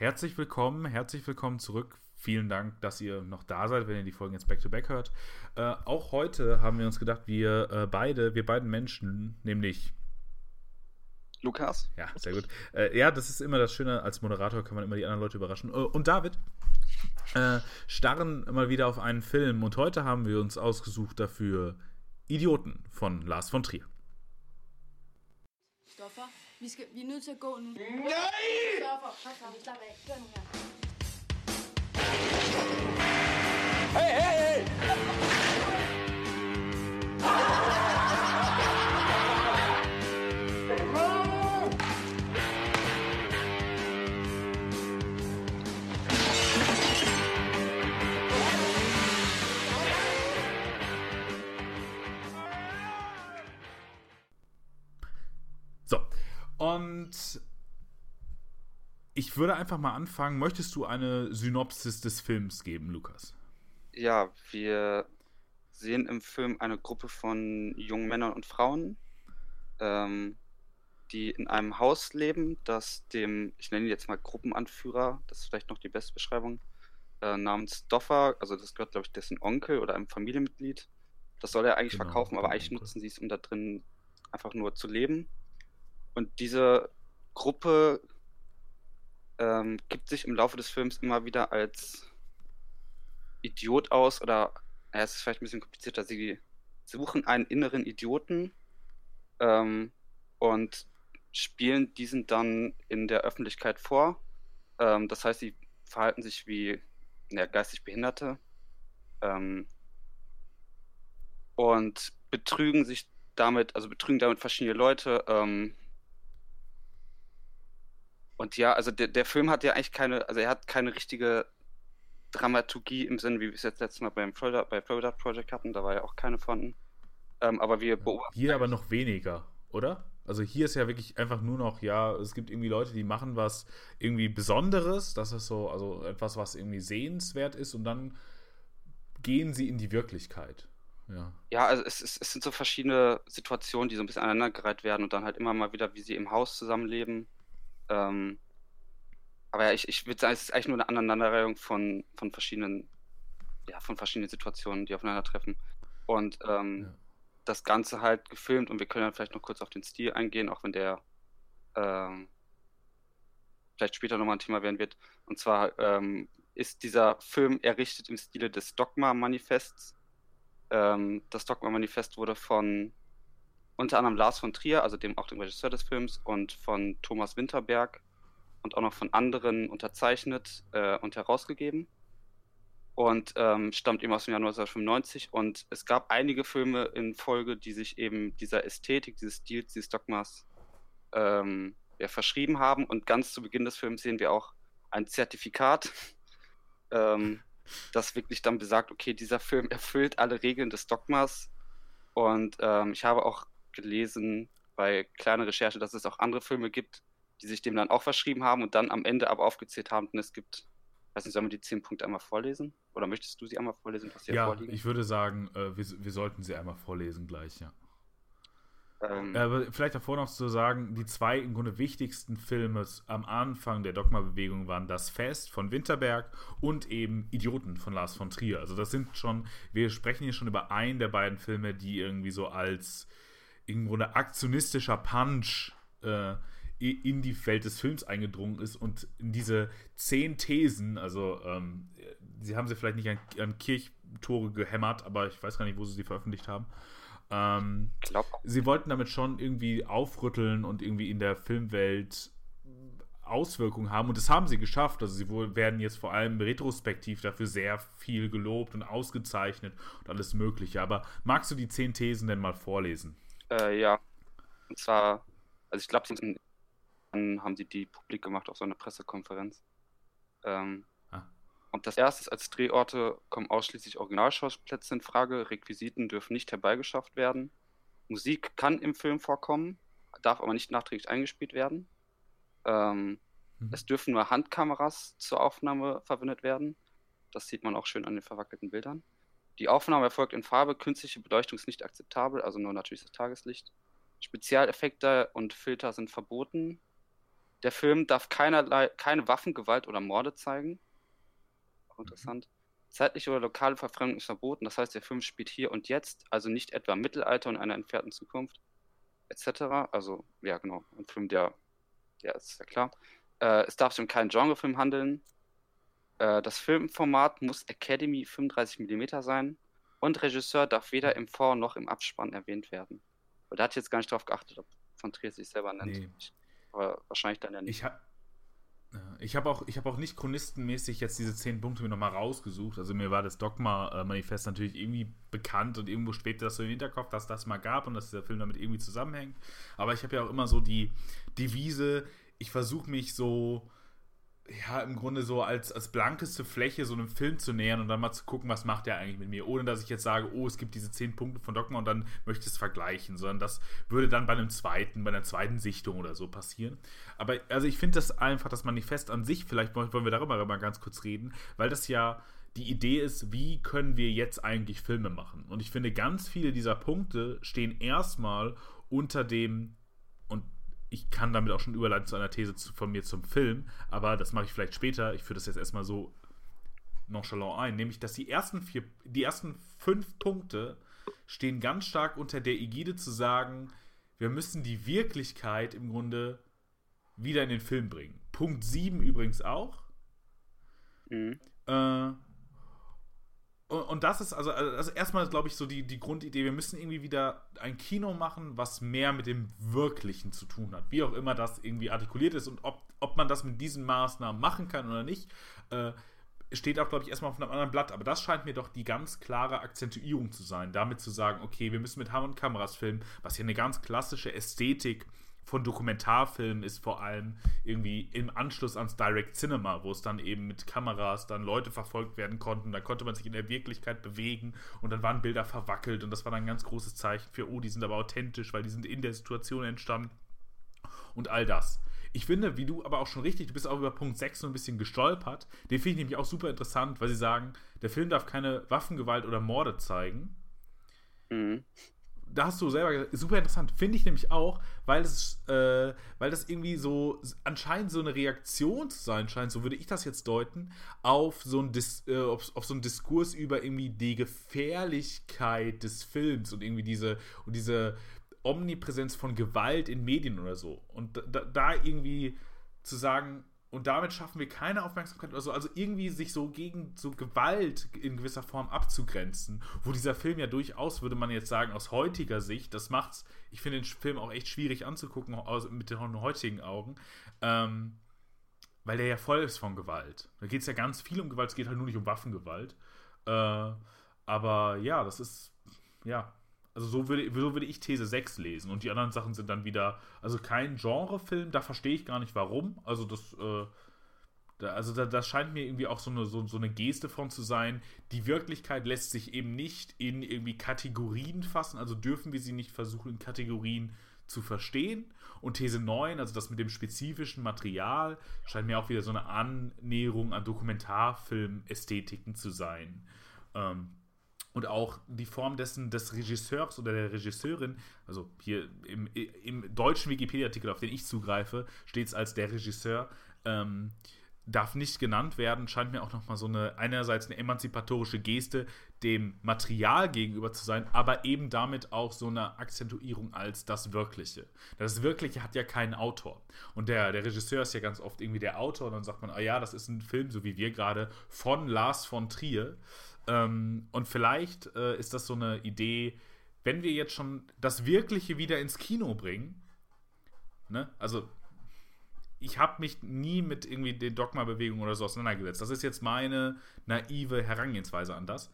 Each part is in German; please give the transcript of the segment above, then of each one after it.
herzlich willkommen, herzlich willkommen zurück. Vielen Dank, dass ihr noch da seid, wenn ihr die Folgen jetzt back-to-back hört. Äh, auch heute haben wir uns gedacht, wir äh, beide, wir beiden Menschen, nämlich Lukas. Ja, sehr gut. Äh, ja, das ist immer das Schöne, als Moderator kann man immer die anderen Leute überraschen. Äh, und David äh, starren mal wieder auf einen Film und heute haben wir uns ausgesucht dafür Idioten von Lars von Trier. Stoffer, vi, skal, vi er nødt til at gå nu. Nej! Stoffer, kom så, vi slapper af. Kør nu her. Hey, hey, hey! Und ich würde einfach mal anfangen. Möchtest du eine Synopsis des Films geben, Lukas? Ja, wir sehen im Film eine Gruppe von jungen Männern und Frauen, ähm, die in einem Haus leben, das dem, ich nenne ihn jetzt mal Gruppenanführer, das ist vielleicht noch die beste Beschreibung, äh, namens Doffer, also das gehört, glaube ich, dessen Onkel oder einem Familienmitglied. Das soll er eigentlich Genau, verkaufen, aber eigentlich nutzen sie es, um da drin einfach nur zu leben. Und diese Gruppe ähm, gibt sich im Laufe des Films immer wieder als Idiot aus oder ja, es ist vielleicht ein bisschen komplizierter. Sie suchen einen inneren Idioten ähm, und spielen diesen dann in der Öffentlichkeit vor. Ähm, das heißt, sie verhalten sich wie ja, geistig Behinderte ähm, und betrügen sich damit, also betrügen damit verschiedene Leute. Und ja, also der, der Film hat ja eigentlich keine, also er hat keine richtige Dramaturgie im Sinne, wie wir es jetzt letztes Mal beim Florida, bei Florida Project hatten, da war ja auch keine von. Ähm, aber wir beobachten. Hier aber noch weniger, oder? Also hier ist ja wirklich einfach nur noch, ja, es gibt irgendwie Leute, die machen was irgendwie Besonderes, das ist so, also etwas, was irgendwie sehenswert ist und dann gehen sie in die Wirklichkeit. Ja. Ja, also es, es, es sind so verschiedene Situationen, die so ein bisschen aneinandergereiht werden und dann halt immer mal wieder, wie sie im Haus zusammenleben. Ähm, aber ja, ich, ich würde sagen, es ist eigentlich nur eine Aneinanderreihung von, von verschiedenen, ja, von verschiedenen Situationen, die aufeinandertreffen. Und ähm, Ja. das Ganze halt gefilmt und wir können dann vielleicht noch kurz auf den Stil eingehen, auch wenn der ähm, vielleicht später nochmal ein Thema werden wird. Und zwar ähm, ist dieser Film errichtet im Stile des Dogma-Manifests. Ähm, das Dogma-Manifest wurde von unter anderem Lars von Trier, also dem auch dem Regisseur des Films, und von Thomas Winterberg und auch noch von anderen unterzeichnet äh, und herausgegeben. Und ähm, stammt eben aus dem Jahr 1995. Und es gab einige Filme in Folge, die sich eben dieser Ästhetik, dieses Stils, dieses Dogmas ähm, ja, verschrieben haben. Und ganz zu Beginn des Films sehen wir auch ein Zertifikat, ähm, das wirklich dann besagt, okay, dieser Film erfüllt alle Regeln des Dogmas. Und ähm, ich habe auch gelesen bei kleiner Recherche, dass es auch andere Filme gibt, die sich dem dann auch verschrieben haben und dann am Ende aber aufgezählt haben, denn es gibt, weiß nicht, sollen wir die zehn Punkte einmal vorlesen? Oder möchtest du sie einmal vorlesen, was hier Ja, vorliegen? ich würde sagen, äh, wir, wir sollten sie einmal vorlesen gleich, ja. ähm, Äh, Aber vielleicht davor noch zu sagen, die zwei im Grunde wichtigsten Filme am Anfang der Dogma-Bewegung waren Das Fest von Winterberg und eben Idioten von Lars von Trier. Also das sind schon, wir sprechen hier schon über einen der beiden Filme, die irgendwie so als im Grunde aktionistischer Punch äh, in die Welt des Films eingedrungen ist und in diese zehn Thesen, also ähm, sie haben sie vielleicht nicht an, an Kirchtore gehämmert, aber ich weiß gar nicht, wo sie sie veröffentlicht haben. Ähm, sie wollten damit schon irgendwie aufrütteln und irgendwie in der Filmwelt Auswirkungen haben und das haben sie geschafft. Also sie werden jetzt vor allem retrospektiv dafür sehr viel gelobt und ausgezeichnet und alles Mögliche. Aber magst du die zehn Thesen denn mal vorlesen? Äh, ja. Und zwar, also ich glaube, dann haben sie die publik gemacht auf so einer Pressekonferenz. Ähm, Ah. Und das erste ist, als Drehorte kommen ausschließlich Originalschauplätze in Frage, Requisiten dürfen nicht herbeigeschafft werden. Musik kann im Film vorkommen, darf aber nicht nachträglich eingespielt werden. Ähm, Mhm. Es dürfen nur Handkameras zur Aufnahme verwendet werden. Das sieht man auch schön an den verwackelten Bildern. Die Aufnahme erfolgt in Farbe, künstliche Beleuchtung ist nicht akzeptabel, also nur natürlich das Tageslicht. Spezialeffekte und Filter sind verboten. Der Film darf keinerlei, keine Waffengewalt oder Morde zeigen. Auch interessant. Zeitliche oder lokale Verfremdung ist verboten. Das heißt, der Film spielt hier und jetzt, also nicht etwa im Mittelalter und einer entfernten Zukunft, etc. Also, ja, genau. Ein Film, der, ja, ist ja klar. Äh, es darf sich um keinen Genrefilm handeln. Äh, das Filmformat muss Academy 35 mm sein. Und Regisseur darf weder im Vor- noch im Abspann erwähnt werden. Aber da hat ich jetzt gar nicht drauf geachtet, ob von Trier sich selber nennt. Nee. Aber wahrscheinlich dann ja nicht. Ich habe ich habe auch, ich hab auch nicht chronistenmäßig jetzt diese zehn Punkte mir nochmal rausgesucht. Also mir war das Dogma-Manifest natürlich irgendwie bekannt und irgendwo schwebte das so im Hinterkopf, dass das mal gab und dass dieser Film damit irgendwie zusammenhängt. Aber ich habe ja auch immer so die Devise, ich versuche mich so, ja, im Grunde so als, als blankeste Fläche so einem Film zu nähern und dann mal zu gucken, was macht der eigentlich mit mir, ohne dass ich jetzt sage, oh, es gibt diese zehn Punkte von Dogma und dann möchte ich es vergleichen, sondern das würde dann bei einem zweiten, bei einer zweiten Sichtung oder so passieren. Aber also ich finde das einfach, das Manifest an sich, vielleicht wollen wir darüber mal ganz kurz reden, weil das ja die Idee ist, wie können wir jetzt eigentlich Filme machen? Und ich finde, ganz viele dieser Punkte stehen erstmal unter dem, ich kann damit auch schon überleiten zu einer These von mir zum Film, aber das mache ich vielleicht später. Ich führe das jetzt erstmal so nonchalant ein, nämlich dass die ersten vier, die ersten fünf Punkte stehen ganz stark unter der Ägide zu sagen, wir müssen die Wirklichkeit im Grunde wieder in den Film bringen. Punkt 7 übrigens auch. Mhm. Äh, und, und das ist also, also erstmal, glaube ich, so die, die Grundidee, wir müssen irgendwie wieder ein Kino machen, was mehr mit dem Wirklichen zu tun hat. Wie auch immer das irgendwie artikuliert ist und ob, ob man das mit diesen Maßnahmen machen kann oder nicht, äh, steht auch, glaube ich, erstmal auf einem anderen Blatt. Aber das scheint mir doch die ganz klare Akzentuierung zu sein, damit zu sagen, okay, wir müssen mit Hammer und Kameras filmen, was hier eine ganz klassische Ästhetik von Dokumentarfilmen ist vor allem irgendwie im Anschluss ans Direct Cinema, wo es dann eben mit Kameras dann Leute verfolgt werden konnten. Da konnte man sich in der Wirklichkeit bewegen und dann waren Bilder verwackelt und das war dann ein ganz großes Zeichen für, oh, die sind aber authentisch, weil die sind in der Situation entstanden und all das. Ich finde, wie du aber auch schon richtig, du bist auch über Punkt 6 so ein bisschen gestolpert. Den finde ich nämlich auch super interessant, weil sie sagen, der Film darf keine Waffengewalt oder Morde zeigen. Mhm da hast du selber gesagt, super interessant. Finde ich nämlich auch, weil es, äh, weil das irgendwie so anscheinend so eine Reaktion zu sein scheint, so würde ich das jetzt deuten, auf so ein Dis, äh, auf, auf, so einen Diskurs über irgendwie die Gefährlichkeit des Films und irgendwie diese und diese Omnipräsenz von Gewalt in Medien oder so. Und da, da irgendwie zu sagen, und damit schaffen wir keine Aufmerksamkeit oder so. Also irgendwie sich so gegen so Gewalt in gewisser Form abzugrenzen, wo dieser Film ja durchaus, würde man jetzt sagen, aus heutiger Sicht, das macht's, ich finde den Film auch echt schwierig anzugucken aus, mit den heutigen Augen, ähm, weil der ja voll ist von Gewalt. Da geht es ja ganz viel um Gewalt, es geht halt nur nicht um Waffengewalt. Äh, aber ja, das ist, ja, also so würde, so würde ich These 6 lesen. Und die anderen Sachen sind dann wieder, also kein Genrefilm, da verstehe ich gar nicht warum. Also das, äh, da, also da, das scheint mir irgendwie auch so eine, so, so eine Geste von zu sein. Die Wirklichkeit lässt sich eben nicht in irgendwie Kategorien fassen, also dürfen wir sie nicht versuchen, in Kategorien zu verstehen. Und These 9, also das mit dem spezifischen Material, scheint mir auch wieder so eine Annäherung an Dokumentarfilm-Ästhetiken zu sein. Ähm, und auch die Form dessen des Regisseurs oder der Regisseurin, also hier im, im deutschen Wikipedia-Artikel, auf den ich zugreife, steht es als der Regisseur, ähm, darf nicht genannt werden, scheint mir auch nochmal so eine, einerseits eine emanzipatorische Geste dem Material gegenüber zu sein, aber eben damit auch so eine Akzentuierung als das Wirkliche. Das Wirkliche hat ja keinen Autor. Und der, der Regisseur ist ja ganz oft irgendwie der Autor und dann sagt man, ah ja, das ist ein Film, so wie wir gerade, von Lars von Trier. Ähm, und vielleicht äh, ist das so eine Idee, wenn wir jetzt schon das Wirkliche wieder ins Kino bringen, ne? Also ich habe mich nie mit irgendwie den Dogma-Bewegungen oder so auseinandergesetzt. Das ist jetzt meine naive Herangehensweise an das.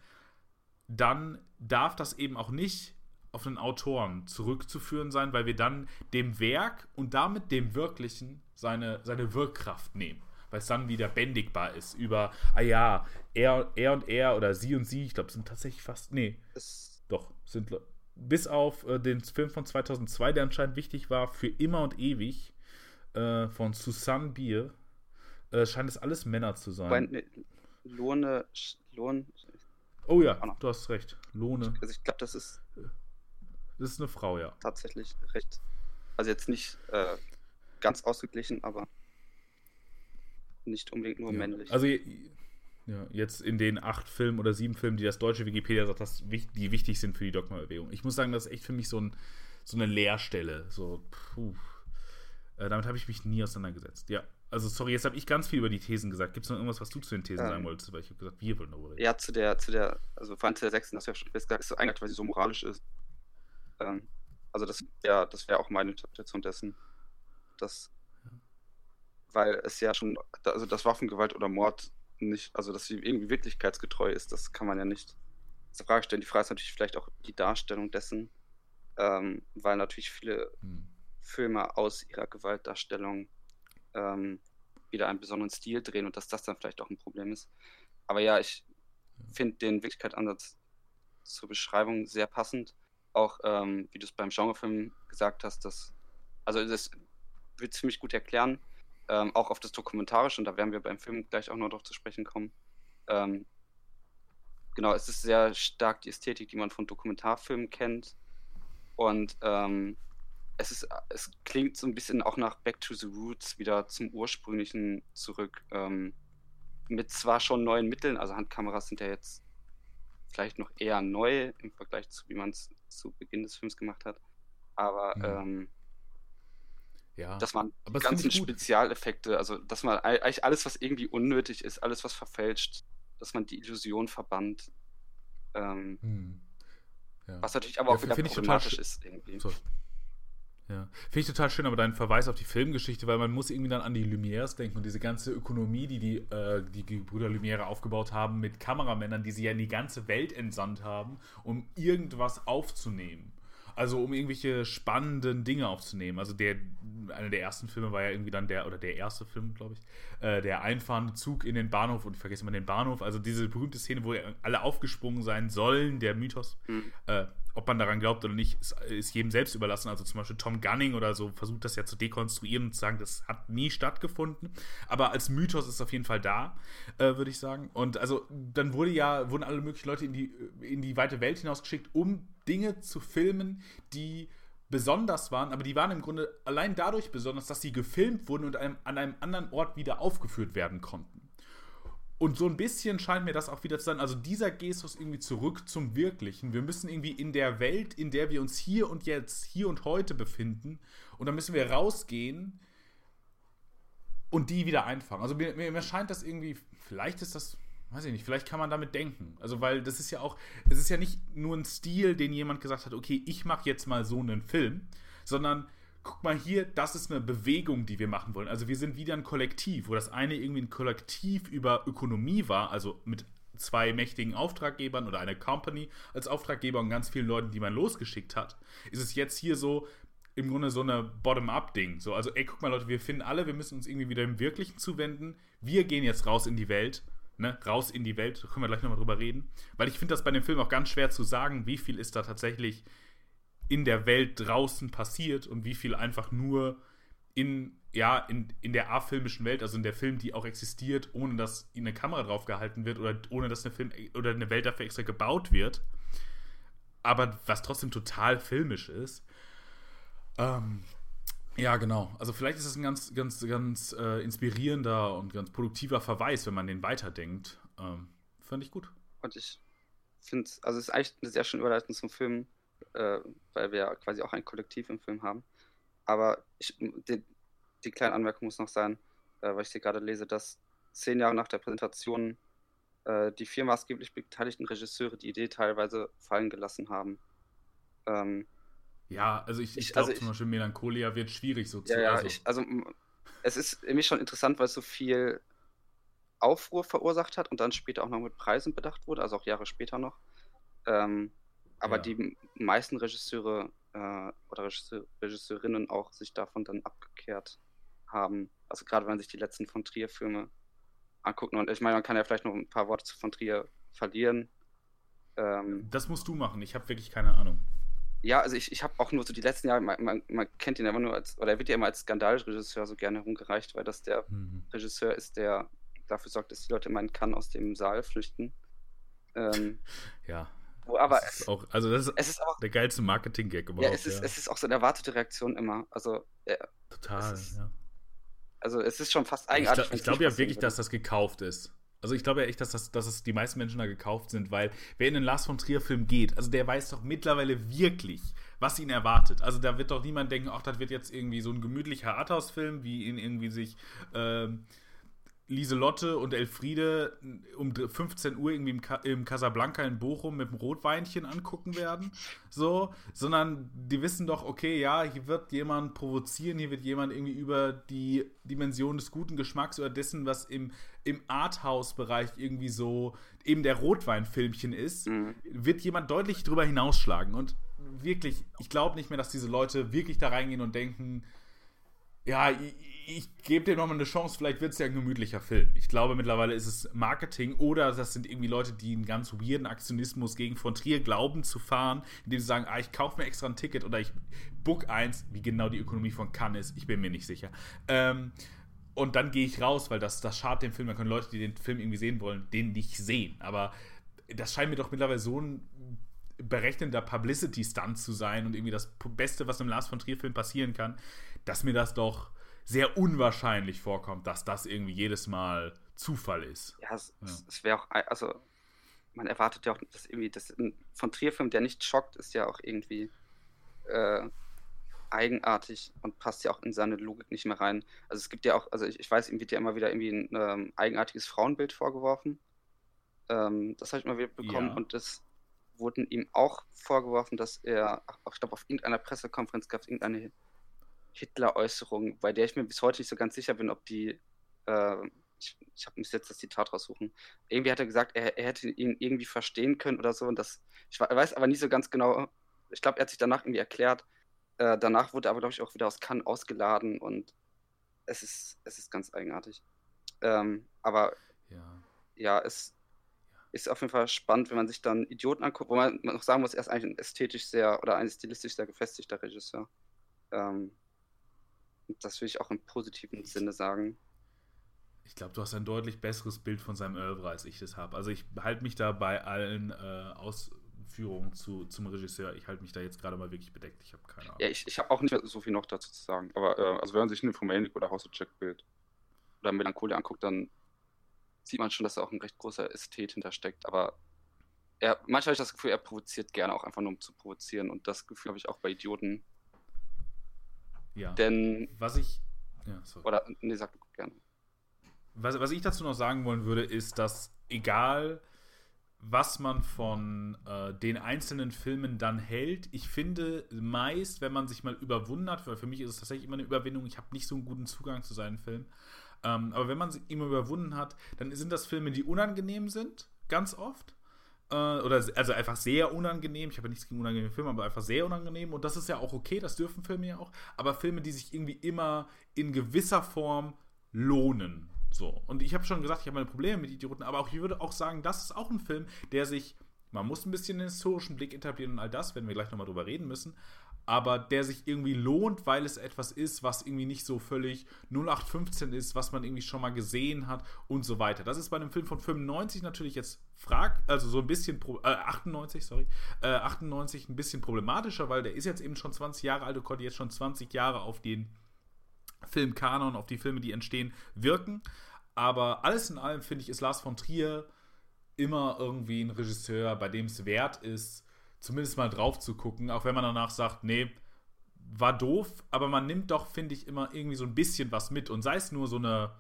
Dann darf das eben auch nicht auf einen Autoren zurückzuführen sein, weil wir dann dem Werk und damit dem Wirklichen seine, seine Wirkkraft nehmen weil es dann wieder bändigbar ist über, ah ja, er, er und er oder sie und sie, ich glaube, sind tatsächlich fast, nee, Es, doch, sind bis auf äh, den Film von 2002, der anscheinend wichtig war, für immer und ewig, äh, von Susanne Bier, äh, scheint es alles Männer zu sein. wobei, ne, Lohne, Lohn, oh ja, du hast recht. Lohne. also ich glaube, das ist Das ist eine Frau, ja. tatsächlich recht, also jetzt nicht äh, ganz ausgeglichen, aber nicht unbedingt nur ja. männlich. Also ja, jetzt in den acht Filmen oder sieben Filmen, die das deutsche Wikipedia sagt, dass die wichtig sind für die Dogma-Bewegung. Ich muss sagen, das ist echt für mich so, ein, so eine Leerstelle. So, puh. Äh, damit habe ich mich nie auseinandergesetzt. Ja, also sorry, jetzt habe ich ganz viel über die Thesen gesagt. Gibt es noch irgendwas, was du zu den Thesen ähm, sagen wolltest? Weil ich habe gesagt, wir wollen darüber reden. Ja, zu der, zu der, also vor allem zu der sechsten, das wäre schon gesagt, ist so eigentlich, weil sie so moralisch ist. Ähm, also das wäre das wär auch meine Interpretation dessen. Dass, weil es ja schon, also dass Waffengewalt oder Mord nicht, also dass sie irgendwie wirklichkeitsgetreu ist, das kann man ja nicht zur Frage stellen. Die Frage ist natürlich vielleicht auch die Darstellung dessen, ähm, weil natürlich viele hm. Filme aus ihrer Gewaltdarstellung ähm, wieder einen besonderen Stil drehen und dass das dann vielleicht auch ein Problem ist. Aber ja, ich finde den Wirklichkeitsansatz zur Beschreibung sehr passend. Auch ähm, wie du es beim Genrefilm gesagt hast, dass, also das wird ziemlich gut erklären, ähm, auch auf das Dokumentarische, und da werden wir beim Film gleich auch noch darauf zu sprechen kommen. Ähm, genau, es ist sehr stark die Ästhetik, die man von Dokumentarfilmen kennt. Und ähm, es, ist, es klingt so ein bisschen auch nach Back to the Roots, wieder zum Ursprünglichen zurück. Ähm, mit zwar schon neuen Mitteln, also Handkameras sind ja jetzt vielleicht noch eher neu im Vergleich zu, wie man es zu Beginn des Films gemacht hat. Aber mhm. ähm, ja. dass man die ganzen Spezialeffekte, also dass man eigentlich alles, was irgendwie unnötig ist, alles, was verfälscht, dass man die Illusion verbannt. Ähm, hm. ja. Was natürlich aber ja, auch wieder problematisch ist irgendwie. So. Ja, finde ich total schön, aber dein Verweis auf die Filmgeschichte, weil man muss irgendwie dann an die Lumières denken und diese ganze Ökonomie, die die, äh, die Brüder Lumière aufgebaut haben mit Kameramännern, die sie ja in die ganze Welt entsandt haben, um irgendwas aufzunehmen. Also um irgendwelche spannenden Dinge aufzunehmen. Also der, einer der ersten Filme war ja irgendwie dann der, oder der erste Film, glaube ich, äh, der einfahrende Zug in den Bahnhof und ich vergesse immer den Bahnhof. Also diese berühmte Szene, wo alle aufgesprungen sein sollen, der Mythos. Mhm. Äh, ob man daran glaubt oder nicht, ist, ist, jedem selbst überlassen. Also zum Beispiel Tom Gunning oder so versucht das ja zu dekonstruieren und zu sagen, das hat nie stattgefunden. Aber als Mythos ist es auf jeden Fall da, äh, würde ich sagen. Und also dann wurde ja, wurden alle möglichen Leute in die, in die weite Welt hinausgeschickt, um Dinge zu filmen, die besonders waren, aber die waren im Grunde allein dadurch besonders, dass sie gefilmt wurden und einem, an einem anderen Ort wieder aufgeführt werden konnten. Und so ein bisschen scheint mir das auch wieder zu sein, also dieser Gestus irgendwie zurück zum Wirklichen. Wir müssen irgendwie in der Welt, in der wir uns hier und jetzt, hier und heute befinden, und dann müssen wir rausgehen und die wieder einfangen. Also mir, mir, scheint das irgendwie, vielleicht ist das weiß ich nicht, vielleicht kann man damit denken. Also, weil das ist ja auch, es ist ja nicht nur ein Stil, den jemand gesagt hat, okay, ich mache jetzt mal so einen Film, sondern guck mal hier, das ist eine Bewegung, die wir machen wollen. Also wir sind wieder ein Kollektiv, wo das eine irgendwie ein Kollektiv über Ökonomie war, also mit zwei mächtigen Auftraggebern oder einer Company als Auftraggeber und ganz vielen Leuten, die man losgeschickt hat, ist es jetzt hier so im Grunde so eine Bottom-up-Ding. So, also, ey, guck mal, Leute, wir finden alle, wir müssen uns irgendwie wieder dem Wirklichen zuwenden. Wir gehen jetzt raus in die Welt ne, raus in die Welt, da können wir gleich nochmal drüber reden. Weil ich finde das bei dem Film auch ganz schwer zu sagen, wie viel ist da tatsächlich in der Welt draußen passiert und wie viel einfach nur in, ja, in, in der A-filmischen Welt, also in der Film, die auch existiert, ohne dass eine Kamera drauf gehalten wird oder ohne dass eine Film oder eine Welt dafür extra gebaut wird. Aber was trotzdem total filmisch ist. Ähm, ja, genau. Also vielleicht ist es ein ganz, ganz, ganz äh, inspirierender und ganz produktiver Verweis, wenn man den weiterdenkt. Ähm, fand ich gut. Und ich finde, also es ist eigentlich eine sehr schöne Überleitung zum Film, äh, weil wir ja quasi auch ein Kollektiv im Film haben. Aber ich, die, die kleine Anmerkung muss noch sein, äh, weil ich hier gerade lese, dass zehn Jahre nach der Präsentation äh, die vier maßgeblich beteiligten Regisseure die Idee teilweise fallen gelassen haben. Ähm, ja, also ich, ich, ich glaube also zum Beispiel Melancholia wird schwierig so zu. Ja, ja, also. Ich, also es ist nämlich schon interessant, weil es so viel Aufruhr verursacht hat und dann später auch noch mit Preisen bedacht wurde, also auch Jahre später noch. Ähm, aber ja. die meisten Regisseure äh, oder Regisseur, Regisseurinnen auch sich davon dann abgekehrt haben. Also gerade wenn man sich die letzten von Trier-Filme anguckt. Und ich meine, man kann ja vielleicht noch ein paar Worte von Trier verlieren. Ähm, das musst du machen, ich habe wirklich keine Ahnung. Ja, also ich, ich habe auch nur so die letzten Jahre, man, man, man, kennt ihn immer nur als, oder er wird ja immer als Skandalregisseur so gerne herumgereicht, weil das der mhm. Regisseur ist, der dafür sorgt, dass die Leute in Cannes aus dem Saal flüchten. Ähm, ja. Wo aber Das ist es, auch, also das ist, es ist auch, der geilste Marketing-Gag überhaupt. ja, es ist, ja. es ist auch so eine erwartete Reaktion immer. Also, ja, Total, es ist ja. also es ist schon fast eigenartig. ich es glaube ja wirklich, würde. dass das gekauft ist. Also ich glaube ja echt, dass, das, dass es die meisten Menschen da gekauft sind, weil wer in einen Lars von Trier Film geht, also der weiß doch mittlerweile wirklich, was ihn erwartet. Also da wird doch niemand denken, ach, das wird jetzt irgendwie so ein gemütlicher Arthouse-Film, wie ihn irgendwie sich ähm, Lieselotte und Elfriede um 15 Uhr irgendwie im, im Casablanca in Bochum mit einem Rotweinchen angucken werden. So, sondern die wissen doch, okay, ja, hier wird jemand provozieren, hier wird jemand irgendwie über die Dimension des guten Geschmacks oder dessen, was im, im Arthouse-Bereich irgendwie so eben der Rotweinfilmchen ist, Mhm. wird jemand deutlich drüber hinausschlagen. Und wirklich, ich glaube nicht mehr, dass diese Leute wirklich da reingehen und denken, ja, ich, gebe dem nochmal eine Chance, vielleicht wird es ja ein gemütlicher Film. Ich glaube, mittlerweile ist es Marketing oder das sind irgendwie Leute, die einen ganz weirden Aktionismus gegen von Trier glauben zu fahren, indem sie sagen, ah, ich kaufe mir extra ein Ticket oder ich book eins, wie genau die Ökonomie von Cannes ist, ich bin mir nicht sicher. Ähm, und dann gehe ich raus, weil das, das schadet dem Film. Dann können Leute, die den Film irgendwie sehen wollen, den nicht sehen. Aber das scheint mir doch mittlerweile so ein berechnender Publicity-Stunt zu sein und irgendwie das Beste, was einem Lars von Trier-Film passieren kann, dass mir das doch sehr unwahrscheinlich vorkommt, dass das irgendwie jedes Mal Zufall ist. Ja, es, Ja. es, wäre auch, also man erwartet ja auch, dass irgendwie, das von Trier-Film, der nicht schockt, ist ja auch irgendwie äh, eigenartig und passt ja auch in seine Logik nicht mehr rein. Also es gibt ja auch, also ich, ich weiß, ihm wird ja immer wieder irgendwie ein ähm, eigenartiges Frauenbild vorgeworfen. Ähm, das habe ich mal wieder bekommen Ja. und das wurden ihm auch vorgeworfen, dass er, ich glaube, auf irgendeiner Pressekonferenz gab es irgendeine Hitler-Äußerung, bei der ich mir bis heute nicht so ganz sicher bin, ob die, äh, ich, ich mich jetzt das Zitat raussuchen, irgendwie hat er gesagt, er, er hätte ihn irgendwie verstehen können oder so und das, ich we- weiß aber nicht so ganz genau, ich glaube, er hat sich danach irgendwie erklärt, äh, danach wurde er aber, glaube ich, auch wieder aus Cannes ausgeladen und es ist, es ist ganz eigenartig. Ähm, aber Ja. ja, es ist auf jeden Fall spannend, wenn man sich dann Idioten anguckt, wo man noch sagen muss, er ist eigentlich ein ästhetisch sehr oder ein stilistisch sehr gefestigter Regisseur. Ähm, und das will ich auch im positiven Sinne sagen. Ich glaube, du hast ein deutlich besseres Bild von seinem Oeuvre, als ich das habe. Also ich halte mich da bei allen äh, Ausführungen zu, zum Regisseur, ich halte mich da jetzt gerade mal wirklich bedeckt. Ich habe keine Ahnung. Ja, ich, ich habe auch nicht so viel noch dazu zu sagen. Aber äh, also wenn man sich Nymphomaniac oder House of Jack Bild oder Melancholia anguckt, dann sieht man schon, dass da auch ein recht großer Ästhet hintersteckt. Aber er, manchmal habe ich das Gefühl, er provoziert gerne auch einfach nur um zu provozieren. Und das Gefühl habe ich auch bei Idioten. Ja. Denn, Was ich. Ja, sorry. oder, nee, sag du gerne. Was, was ich dazu noch sagen wollen würde, ist, dass egal, was man von äh, den einzelnen Filmen dann hält, ich finde meist, wenn man sich mal überwunden hat, weil für mich ist es tatsächlich immer eine Überwindung, ich habe nicht so einen guten Zugang zu seinen Filmen, ähm, aber wenn man sie immer überwunden hat, dann sind das Filme, die unangenehm sind, ganz oft. Äh, oder also einfach sehr unangenehm. Ich habe nichts gegen unangenehme Filme, aber einfach sehr unangenehm. Und das ist ja auch okay, das dürfen Filme ja auch. Aber Filme, die sich irgendwie immer in gewisser Form lohnen. So. Und ich habe schon gesagt, ich habe meine Probleme mit Idioten, aber auch ich würde auch sagen, das ist auch ein Film, der sich, man muss ein bisschen den historischen Blick etablieren und all das, werden wir gleich nochmal drüber reden müssen, aber der sich irgendwie lohnt, weil es etwas ist, was irgendwie nicht so völlig 0815 ist, was man irgendwie schon mal gesehen hat und so weiter. Das ist bei einem Film von 95 natürlich jetzt frag, also so ein bisschen, äh, 98, sorry, äh, 98 ein bisschen problematischer, weil der ist jetzt eben schon 20 Jahre alt und konnte jetzt schon 20 Jahre auf den Filmkanon, auf die Filme, die entstehen, wirken. Aber alles in allem, finde ich, ist Lars von Trier immer irgendwie ein Regisseur, bei dem es wert ist, zumindest mal drauf zu gucken, auch wenn man danach sagt, nee, war doof, aber man nimmt doch, finde ich, immer irgendwie so ein bisschen was mit und sei es nur so eine,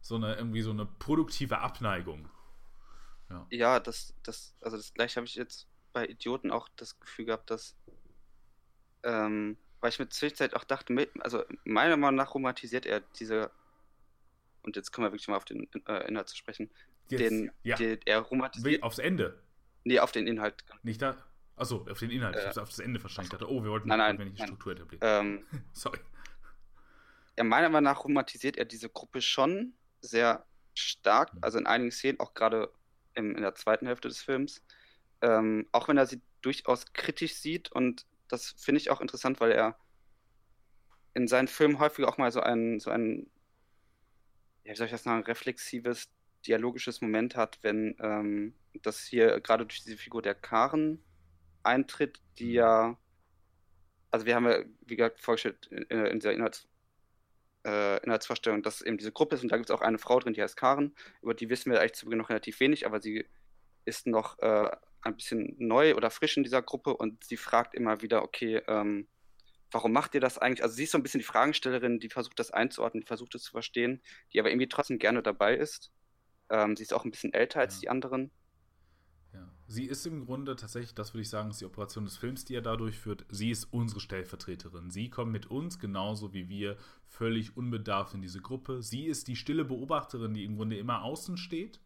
so eine, irgendwie so eine produktive Abneigung. Ja, das, das, also das gleiche habe ich jetzt bei Idioten auch das Gefühl gehabt, dass, ähm, weil ich mit Zwischenzeit auch dachte, also meiner Meinung nach romantisiert er diese, und jetzt kommen wir wirklich mal auf den äh, Inhalt zu sprechen, Jetzt, den, ja, den, er romantisiert, aufs Ende. nee, auf den Inhalt. Nicht da. Achso, auf den Inhalt. Ich Äh, habe auf das Ende verstanden. Ich dachte, oh, wir wollten Nein, nein, wenn ich die nein. Struktur etablieren. Ähm, Sorry. ja, meiner Meinung nach romantisiert er diese Gruppe schon sehr stark, also in einigen Szenen, auch gerade im, in der zweiten Hälfte des Films, ähm, auch wenn er sie durchaus kritisch sieht und das finde ich auch interessant, weil er in seinen Filmen häufig auch mal so ein, so ein, ja, wie soll ich das sagen, reflexives, dialogisches Moment hat, wenn ähm, das hier gerade durch diese Figur der Karen eintritt, die ja, also wir haben ja, wie gesagt, vorgestellt in, in dieser Inhalts, äh, Inhaltsvorstellung, dass eben diese Gruppe ist und da gibt es auch eine Frau drin, die heißt Karen, über die wissen wir eigentlich zu Beginn noch relativ wenig, aber sie ist noch äh, ein bisschen neu oder frisch in dieser Gruppe und sie fragt immer wieder, okay, ähm, warum macht ihr das eigentlich? Also sie ist so ein bisschen die Fragestellerin, die versucht das einzuordnen, die versucht es zu verstehen, die aber irgendwie trotzdem gerne dabei ist. Ähm, sie ist auch ein bisschen älter als Ja. die anderen. Sie ist im Grunde tatsächlich, das würde ich sagen, ist die Operation des Films, die er da durchführt. Sie ist unsere Stellvertreterin. Sie kommt mit uns genauso wie wir völlig unbedarft in diese Gruppe. Sie ist die stille Beobachterin, die im Grunde immer außen steht.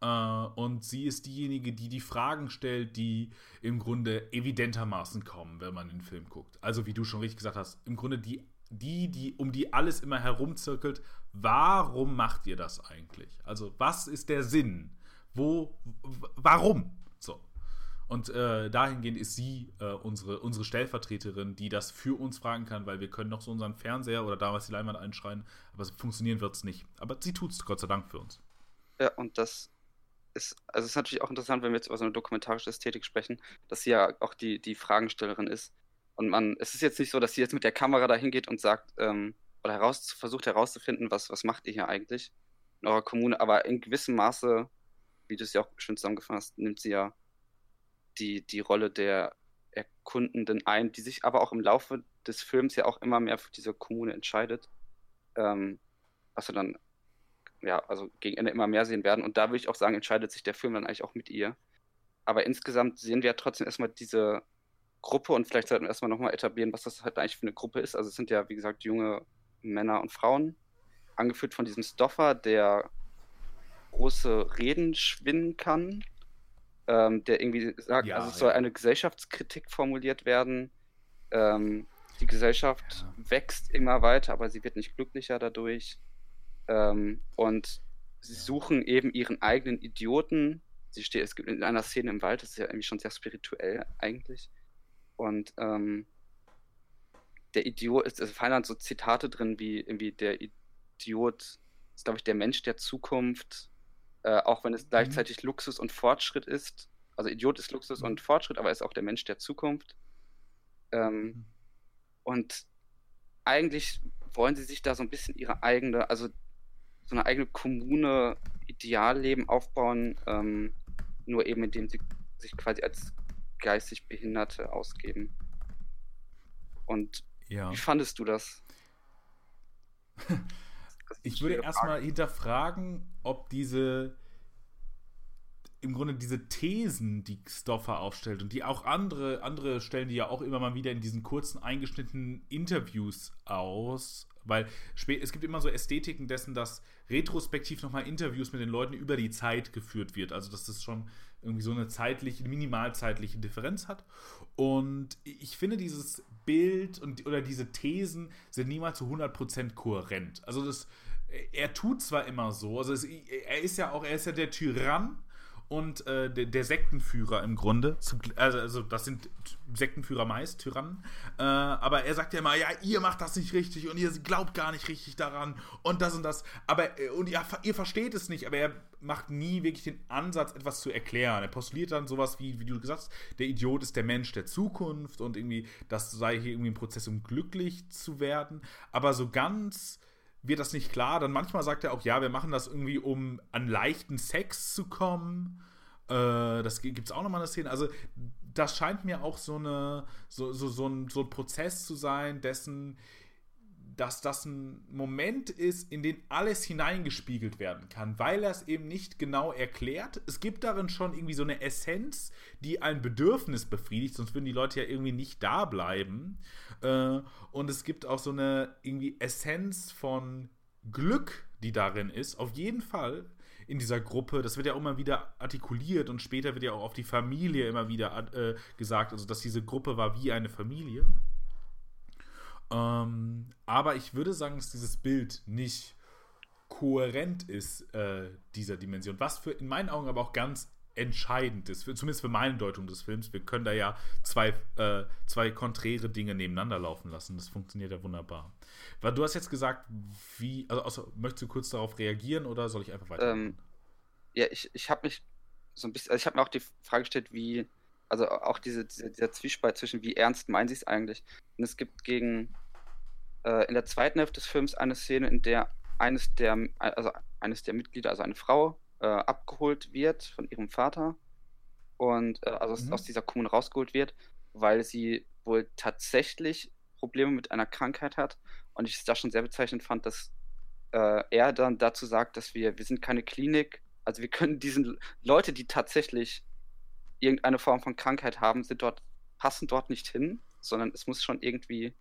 Äh, und sie ist diejenige, die die Fragen stellt, die im Grunde evidentermaßen kommen, wenn man den Film guckt. Also wie du schon richtig gesagt hast, im Grunde die, die, die um die alles immer herumzirkelt. Warum macht ihr das eigentlich? Also was ist der Sinn? Wo, warum? So. Und äh, dahingehend ist sie äh, unsere, unsere Stellvertreterin, die das für uns fragen kann, weil wir können noch so unseren Fernseher oder damals die Leinwand einschreien, aber funktionieren wird es nicht. Aber sie tut es Gott sei Dank für uns. Ja, und das ist, also ist natürlich auch interessant, wenn wir jetzt über so eine dokumentarische Ästhetik sprechen, dass sie ja auch die, die Fragenstellerin ist. Und man, es ist jetzt nicht so, dass sie jetzt mit der Kamera dahin geht und sagt, ähm, oder heraus, versucht herauszufinden, was, was macht ihr hier eigentlich in eurer Kommune, aber in gewissem Maße, wie du es ja auch schön zusammengefasst nimmt sie ja die, die Rolle der Erkundenden ein, die sich aber auch im Laufe des Films ja auch immer mehr für diese Kommune entscheidet. Ähm, was wir dann ja, also gegen Ende immer mehr sehen werden. Und da würde ich auch sagen, entscheidet sich der Film dann eigentlich auch mit ihr. Aber insgesamt sehen wir ja trotzdem erstmal diese Gruppe und vielleicht sollten wir erstmal nochmal etablieren, was das halt eigentlich für eine Gruppe ist. Also es sind ja, wie gesagt, junge Männer und Frauen, angeführt von diesem Stoffer, der große Reden schwinnen kann, ähm, der irgendwie sagt, Ja, also es soll ja. eine Gesellschaftskritik formuliert werden. Ähm, die Gesellschaft Ja. wächst immer weiter, aber sie wird nicht glücklicher dadurch. Ähm, und sie suchen eben ihren eigenen Idioten. Sie steht, es gibt in einer Szene im Wald, das ist ja irgendwie schon sehr spirituell eigentlich. Und ähm, der Idiot, es es fallen dann so Zitate drin wie irgendwie der Idiot ist, glaube ich, der Mensch der Zukunft, äh, auch wenn es gleichzeitig Luxus und Fortschritt ist. Also Idiot ist Luxus Mhm. und Fortschritt, aber er ist auch der Mensch der Zukunft. Ähm, Mhm. und eigentlich wollen sie sich da so ein bisschen ihre eigene, also so eine eigene Kommune, Idealleben aufbauen, ähm, nur eben indem sie sich quasi als geistig Behinderte ausgeben. Und Ja. wie fandest du das? Ich würde erstmal Frage. hinterfragen, ob diese im Grunde diese Thesen, die Stoffer aufstellt und die auch andere, andere stellen die ja auch immer mal wieder in diesen kurzen eingeschnittenen Interviews aus, weil es gibt immer so Ästhetiken dessen, dass retrospektiv nochmal Interviews mit den Leuten über die Zeit geführt wird. Also dass das schon irgendwie so eine zeitliche, minimalzeitliche Differenz hat. Und ich finde, dieses Bild und, oder diese Thesen sind niemals zu 100% kohärent. Also das, er tut zwar immer so, also es, er ist ja auch, er ist ja der Tyrann und äh, der, der Sektenführer im Grunde. Also, also das sind Sektenführer meist, Tyrannen. Äh, aber er sagt ja immer, ja, ihr macht das nicht richtig und ihr glaubt gar nicht richtig daran und das und das. Aber äh, und ihr, ihr versteht es nicht, aber er macht nie wirklich den Ansatz, etwas zu erklären. Er postuliert dann sowas wie, wie du gesagt hast, der Idiot ist der Mensch der Zukunft und irgendwie, das sei hier irgendwie ein Prozess, um glücklich zu werden. Aber so ganz wird das nicht klar. Dann manchmal sagt er auch, ja, wir machen das irgendwie, um an leichten Sex zu kommen. Äh, das gibt es auch nochmal eine Szene. Also, das scheint mir auch so, eine, so, so, so, ein, so ein Prozess zu sein, dessen, dass das ein Moment ist, in den alles hineingespiegelt werden kann, weil er es eben nicht genau erklärt. Es gibt darin schon irgendwie so eine Essenz, die ein Bedürfnis befriedigt, sonst würden die Leute ja irgendwie nicht da bleiben. Äh, und es gibt auch so eine irgendwie Essenz von Glück, die darin ist, auf jeden Fall in dieser Gruppe. Das wird ja auch immer wieder artikuliert und später wird ja auch auf die Familie immer wieder äh, gesagt, also dass diese Gruppe war wie eine Familie. Ähm, aber ich würde sagen, dass dieses Bild nicht kohärent ist, äh, dieser Dimension. Was für in meinen Augen aber auch ganz entscheidend ist, für, zumindest für meine Deutung des Films. Wir können da ja zwei, äh, zwei konträre Dinge nebeneinander laufen lassen. Das funktioniert ja wunderbar. Weil du hast jetzt gesagt, wie, also außer, möchtest du kurz darauf reagieren oder soll ich einfach weiter? Ähm, ja, ich, ich habe mich so ein bisschen, also ich habe mir auch die Frage gestellt, wie Also auch diese, diese, dieser Zwiespalt zwischen, wie ernst meinen sie es eigentlich. Und es gibt gegen, äh, in der zweiten Hälfte des Films eine Szene, in der eines der, also eines der Mitglieder, also eine Frau, äh, abgeholt wird von ihrem Vater und äh, also mhm. aus dieser Kommune rausgeholt wird, weil sie wohl tatsächlich Probleme mit einer Krankheit hat. Und ich es da schon sehr bezeichnend fand, dass äh, er dann dazu sagt, dass wir, wir sind keine Klinik, also wir können diesen Leute, die tatsächlich irgendeine Form von Krankheit haben, sind dort, passen dort nicht hin, sondern es muss schon irgendwie,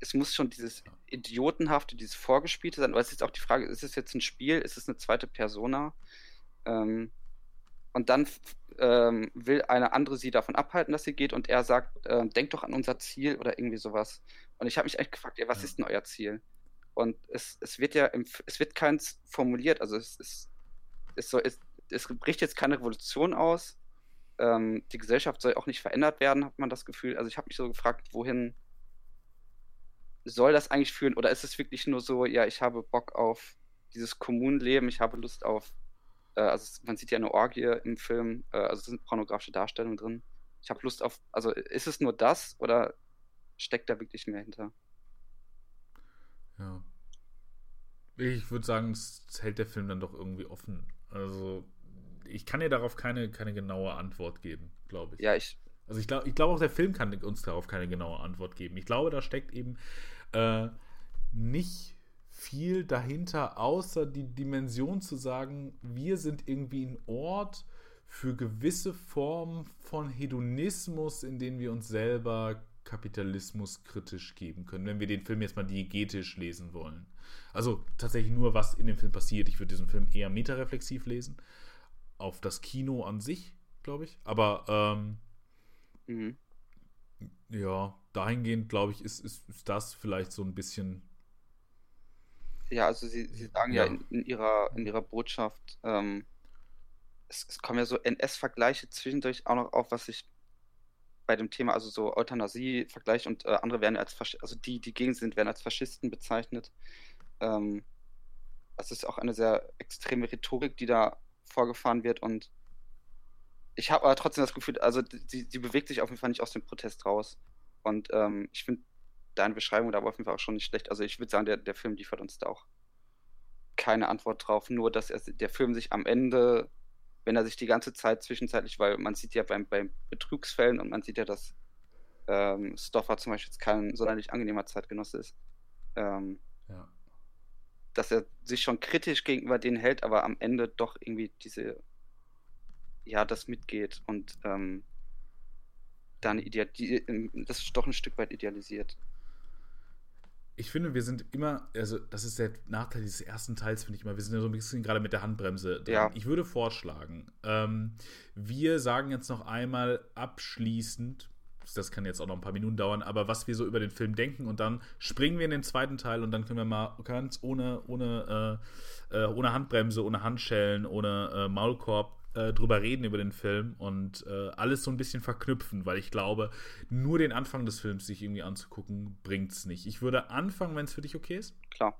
es muss schon dieses Idiotenhafte, dieses Vorgespielte sein. Aber es ist auch die Frage, ist es jetzt ein Spiel, ist es eine zweite Persona? Ähm, und dann ähm, will eine andere sie davon abhalten, dass sie geht und er sagt, äh, denk doch an unser Ziel oder irgendwie sowas. Und ich habe mich echt gefragt, ja, was ja. ist denn euer Ziel? Und es, es wird ja, im, es wird keins formuliert, also es, es, es, soll, es, es bricht jetzt keine Revolution aus. Ähm, die Gesellschaft soll auch nicht verändert werden, hat man das Gefühl. Also ich habe mich so gefragt, wohin soll das eigentlich führen? Oder ist es wirklich nur so, ja, ich habe Bock auf dieses Kommunenleben, ich habe Lust auf äh, also man sieht ja eine Orgie im Film, äh, also es sind pornografische Darstellungen drin. Ich habe Lust auf, also ist es nur das oder steckt da wirklich mehr hinter? Ja. Ich würde sagen, es hält der Film dann doch irgendwie offen. Also, ich kann dir darauf keine, keine genaue Antwort geben, glaube ich. Ja, ich. Also, ich glaube ich glaub auch, der Film kann uns darauf keine genaue Antwort geben. Ich glaube, da steckt eben äh, nicht viel dahinter, außer die Dimension zu sagen, wir sind irgendwie ein Ort für gewisse Formen von Hedonismus, in denen wir uns selber Kapitalismus kritisch geben können, wenn wir den Film jetzt mal diegetisch lesen wollen. Also tatsächlich nur, was in dem Film passiert. Ich würde diesen Film eher metareflexiv lesen, auf das Kino an sich, glaube ich. Aber ähm, mhm. ja, dahingehend, glaube ich, ist, ist, ist das vielleicht so ein bisschen ja, also sie, sie sagen ja, ja in, in, ihrer, in ihrer Botschaft, ähm, es, es, kommen ja so NS-Vergleiche zwischendurch auch noch auf, was ich bei dem Thema, also so Euthanasie-Vergleich und äh, andere werden als, Fasch also die, die gegen sind, werden als Faschisten bezeichnet. Ähm, das ist auch eine sehr extreme Rhetorik, die da vorgefahren wird und ich habe aber trotzdem das Gefühl, also sie, sie bewegt sich auf jeden Fall nicht aus dem Protest raus. Und ähm, ich finde, deine Beschreibung da auf jeden Fall auch schon nicht schlecht. Also ich würde sagen, der, der Film liefert uns da auch keine Antwort drauf, nur dass er, der Film sich am Ende, wenn er sich die ganze Zeit zwischenzeitlich, weil man sieht ja beim, beim Betrugsfällen und man sieht ja, dass ähm, Stoffer zum Beispiel jetzt kein sonderlich angenehmer Zeitgenosse ist, ähm, ja. Dass er sich schon kritisch gegenüber denen hält, aber am Ende doch irgendwie diese, ja, das mitgeht und ähm, dann ideal, die, das ist doch ein Stück weit idealisiert ich finde, wir sind immer, also das ist der Nachteil dieses ersten Teils, finde ich immer, wir sind ja so ein bisschen gerade mit der Handbremse drin. Ja. Ich würde vorschlagen, ähm, wir sagen jetzt noch einmal abschließend, das kann jetzt auch noch ein paar Minuten dauern, aber was wir so über den Film denken und dann springen wir in den zweiten Teil und dann können wir mal ganz ohne, ohne, äh, äh ohne Handbremse, ohne Handschellen, ohne äh, Maulkorb äh, drüber reden über den Film und äh, alles so ein bisschen verknüpfen, weil ich glaube, nur den Anfang des Films sich irgendwie anzugucken, bringt es nicht. Ich würde anfangen, wenn es für dich okay ist. Klar.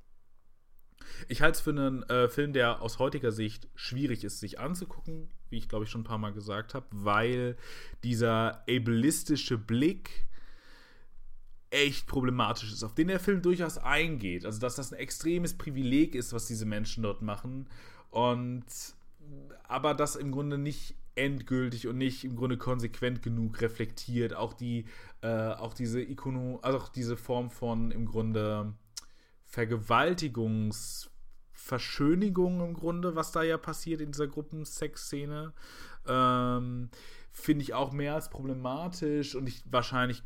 Ich halte es für einen äh, Film, der aus heutiger Sicht schwierig ist, sich anzugucken, wie ich glaube ich schon ein paar Mal gesagt habe, weil dieser ableistische Blick echt problematisch ist, auf den der Film durchaus eingeht. Also, dass das ein extremes Privileg ist, was diese Menschen dort machen. Und aber das im Grunde nicht endgültig und nicht im Grunde konsequent genug reflektiert. Auch die, äh, auch diese Ikono, also auch diese Form von im Grunde Vergewaltigungsverschönigung im Grunde, was da ja passiert in dieser Gruppensexszene, ähm, finde ich auch mehr als problematisch und ich wahrscheinlich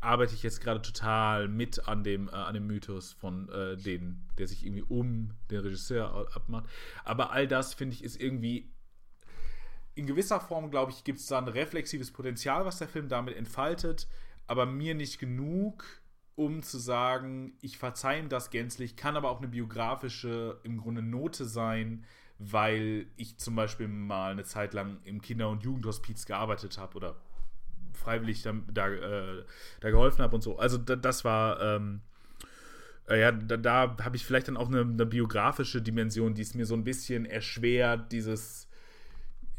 arbeite ich jetzt gerade total mit an dem, äh, an dem Mythos von äh, den, der sich irgendwie um den Regisseur abmacht. Aber all das, finde ich, ist irgendwie in gewisser Form, glaube ich, gibt es da ein reflexives Potenzial, was der Film damit entfaltet, aber mir nicht genug, um zu sagen, ich verzeihe ihm das gänzlich, kann aber auch eine biografische, im Grunde Note sein, weil ich zum Beispiel mal eine Zeit lang im Kinder- und Jugendhospiz gearbeitet habe oder freiwillig da, da, äh, da geholfen habe und so. Also da, das war, ähm, äh, ja, da, habe ich vielleicht dann auch eine, eine, biografische Dimension, die es mir so ein bisschen erschwert, dieses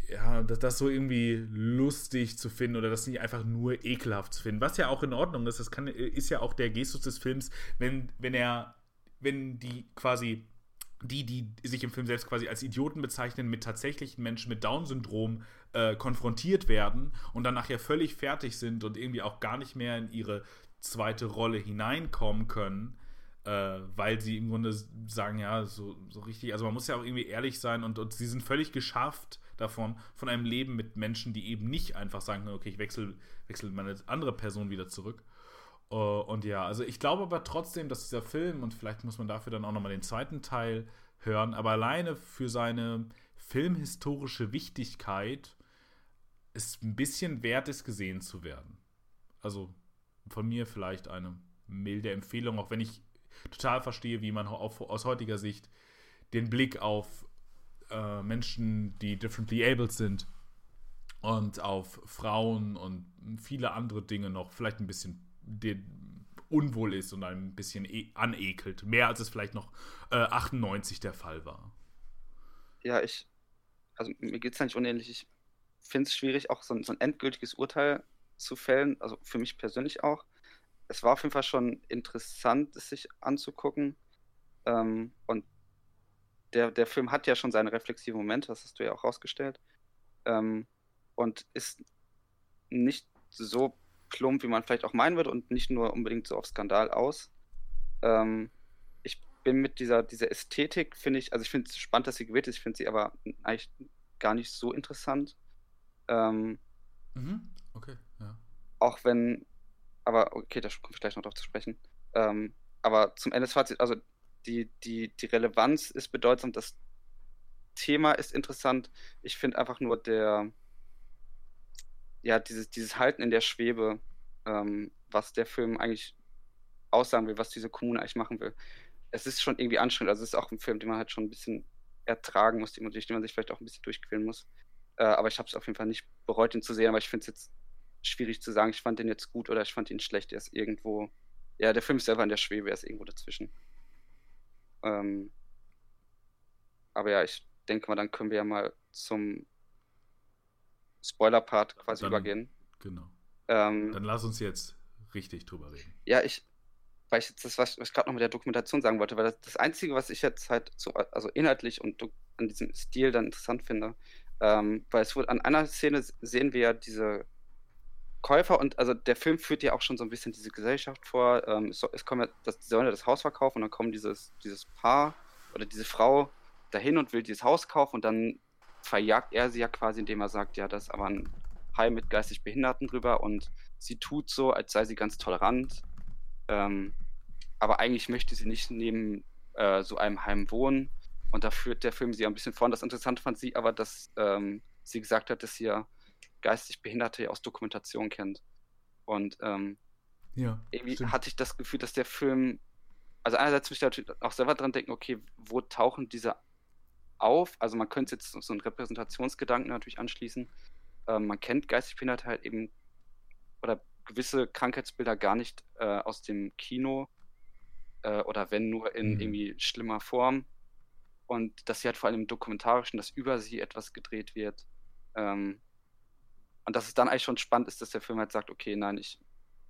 ja, das, das so irgendwie lustig zu finden oder das nicht einfach nur ekelhaft zu finden. Was ja auch in Ordnung ist, das kann, ist ja auch der Gestus des Films, wenn, wenn er, wenn die quasi die, die sich im Film selbst quasi als Idioten bezeichnen, mit tatsächlichen Menschen mit Down-Syndrom äh, konfrontiert werden und dann nachher völlig fertig sind und irgendwie auch gar nicht mehr in ihre zweite Rolle hineinkommen können, äh, weil sie im Grunde sagen, ja, so, so richtig, also man muss ja auch irgendwie ehrlich sein und, und sie sind völlig geschafft davon, von einem Leben mit Menschen, die eben nicht einfach sagen, okay, ich wechsle, wechsle meine andere Person wieder zurück. Uh, und ja, also ich glaube aber trotzdem, dass dieser Film, und vielleicht muss man dafür dann auch nochmal den zweiten Teil hören, aber alleine für seine filmhistorische Wichtigkeit es ein bisschen wert ist, gesehen zu werden. Also von mir vielleicht eine milde Empfehlung, auch wenn ich total verstehe, wie man auf, aus heutiger Sicht den Blick auf äh, Menschen, die differently abled sind und auf Frauen und viele andere Dinge noch vielleicht ein bisschen unwohl ist und ein bisschen e anekelt. Mehr als es vielleicht noch äh, 98 der Fall war. Ja, ich, also mir geht es nicht unähnlich. Ich finde es schwierig, auch so ein, so ein endgültiges Urteil zu fällen, also für mich persönlich auch. Es war auf jeden Fall schon interessant, es sich anzugucken. Ähm, und der, der Film hat ja schon seine reflexiven Momente, das hast du ja auch rausgestellt. Ähm, und ist nicht so plump, wie man vielleicht auch meinen würde und nicht nur unbedingt so auf Skandal aus. Ähm, ich bin mit dieser, dieser Ästhetik, finde ich, also ich finde es spannend, dass sie gewählt ist, ich finde sie aber eigentlich gar nicht so interessant. Ähm, mhm. Okay, ja. Auch wenn, aber okay, da kommt vielleicht noch drauf zu sprechen. Ähm, aber zum Ende des Fazits, also die, die, die Relevanz ist bedeutsam, das Thema ist interessant. Ich finde einfach nur der, ja, dieses, dieses Halten in der Schwebe, ähm, was der Film eigentlich aussagen will, was diese Kommune eigentlich machen will. Es ist schon irgendwie anstrengend. Also es ist auch ein Film, den man halt schon ein bisschen ertragen muss, den man sich vielleicht auch ein bisschen durchquälen muss. Äh, aber ich habe es auf jeden Fall nicht bereut, ihn zu sehen, aber ich finde es jetzt schwierig zu sagen, ich fand den jetzt gut oder ich fand ihn schlecht. Er ist irgendwo, ja, der Film ist selber in der Schwebe, er ist irgendwo dazwischen. Ähm, aber ja, ich denke mal, dann können wir ja mal zum Spoiler-Part quasi dann, übergehen. Genau. Ähm, dann lass uns jetzt richtig drüber reden. Ja, ich, weil ich jetzt das, was, ich gerade noch mit der Dokumentation sagen wollte, weil das, das Einzige, was ich jetzt halt so, also inhaltlich und an diesem Stil dann interessant finde, ähm, weil es wurde an einer Szene sehen wir ja diese Käufer und also der Film führt ja auch schon so ein bisschen diese Gesellschaft vor. Ähm, es, es kommen ja, das, die sollen ja das Haus verkaufen und dann kommt dieses, dieses Paar oder diese Frau dahin und will dieses Haus kaufen und dann verjagt er sie ja quasi, indem er sagt, ja, das ist aber ein Heim mit geistig Behinderten drüber und sie tut so, als sei sie ganz tolerant. Ähm, aber eigentlich möchte sie nicht neben äh, so einem Heim wohnen. Und da führt der Film sie ein bisschen vor. Und das Interessante fand sie aber, dass ähm, sie gesagt hat, dass ja geistig Behinderte aus Dokumentation kennt. Und ähm, ja, irgendwie stimmt. hatte ich das Gefühl, dass der Film, also einerseits muss ich natürlich auch selber dran denken, okay, wo tauchen diese auf? Also man könnte jetzt so einen Repräsentationsgedanken natürlich anschließen. Ähm, man kennt geistig Behinderte halt eben oder gewisse Krankheitsbilder gar nicht äh, aus dem Kino äh, oder wenn nur in mhm. irgendwie schlimmer Form. Und dass sie halt vor allem im Dokumentarischen, dass über sie etwas gedreht wird. Ähm, und dass es dann eigentlich schon spannend ist, dass der Film halt sagt, okay, nein, ich,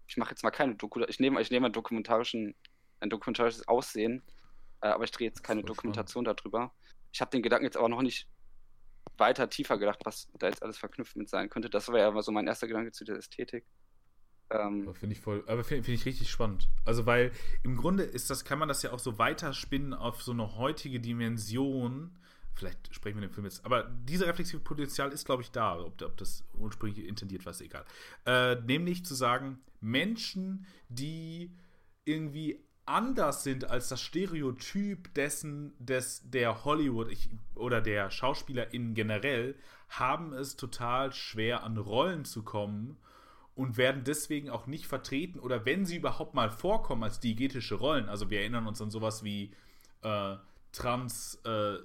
ich mache jetzt mal keine Doku, ich nehme, ich nehme einen dokumentarischen, ein dokumentarisches Aussehen, äh, aber ich drehe jetzt keine Dokumentation spannend. darüber. Ich habe den Gedanken jetzt aber noch nicht weiter tiefer gedacht, was da jetzt alles verknüpft mit sein könnte. Das war ja immer so mein erster Gedanke zu der Ästhetik. Ähm, finde ich voll, aber finde find ich richtig spannend. Also, weil im Grunde ist das, kann man das ja auch so weiterspinnen auf so eine heutige Dimension. Vielleicht sprechen wir den Film jetzt, aber dieses reflexive Potenzial ist, glaube ich, da. Ob, ob das ursprünglich intendiert war, ist egal. Äh, nämlich zu sagen, Menschen, die irgendwie anders sind als das Stereotyp dessen, des, der Hollywood ich, oder der SchauspielerInnen generell, haben es total schwer an Rollen zu kommen und werden deswegen auch nicht vertreten oder wenn sie überhaupt mal vorkommen als diegetische Rollen, also wir erinnern uns an sowas wie äh, Trans, äh,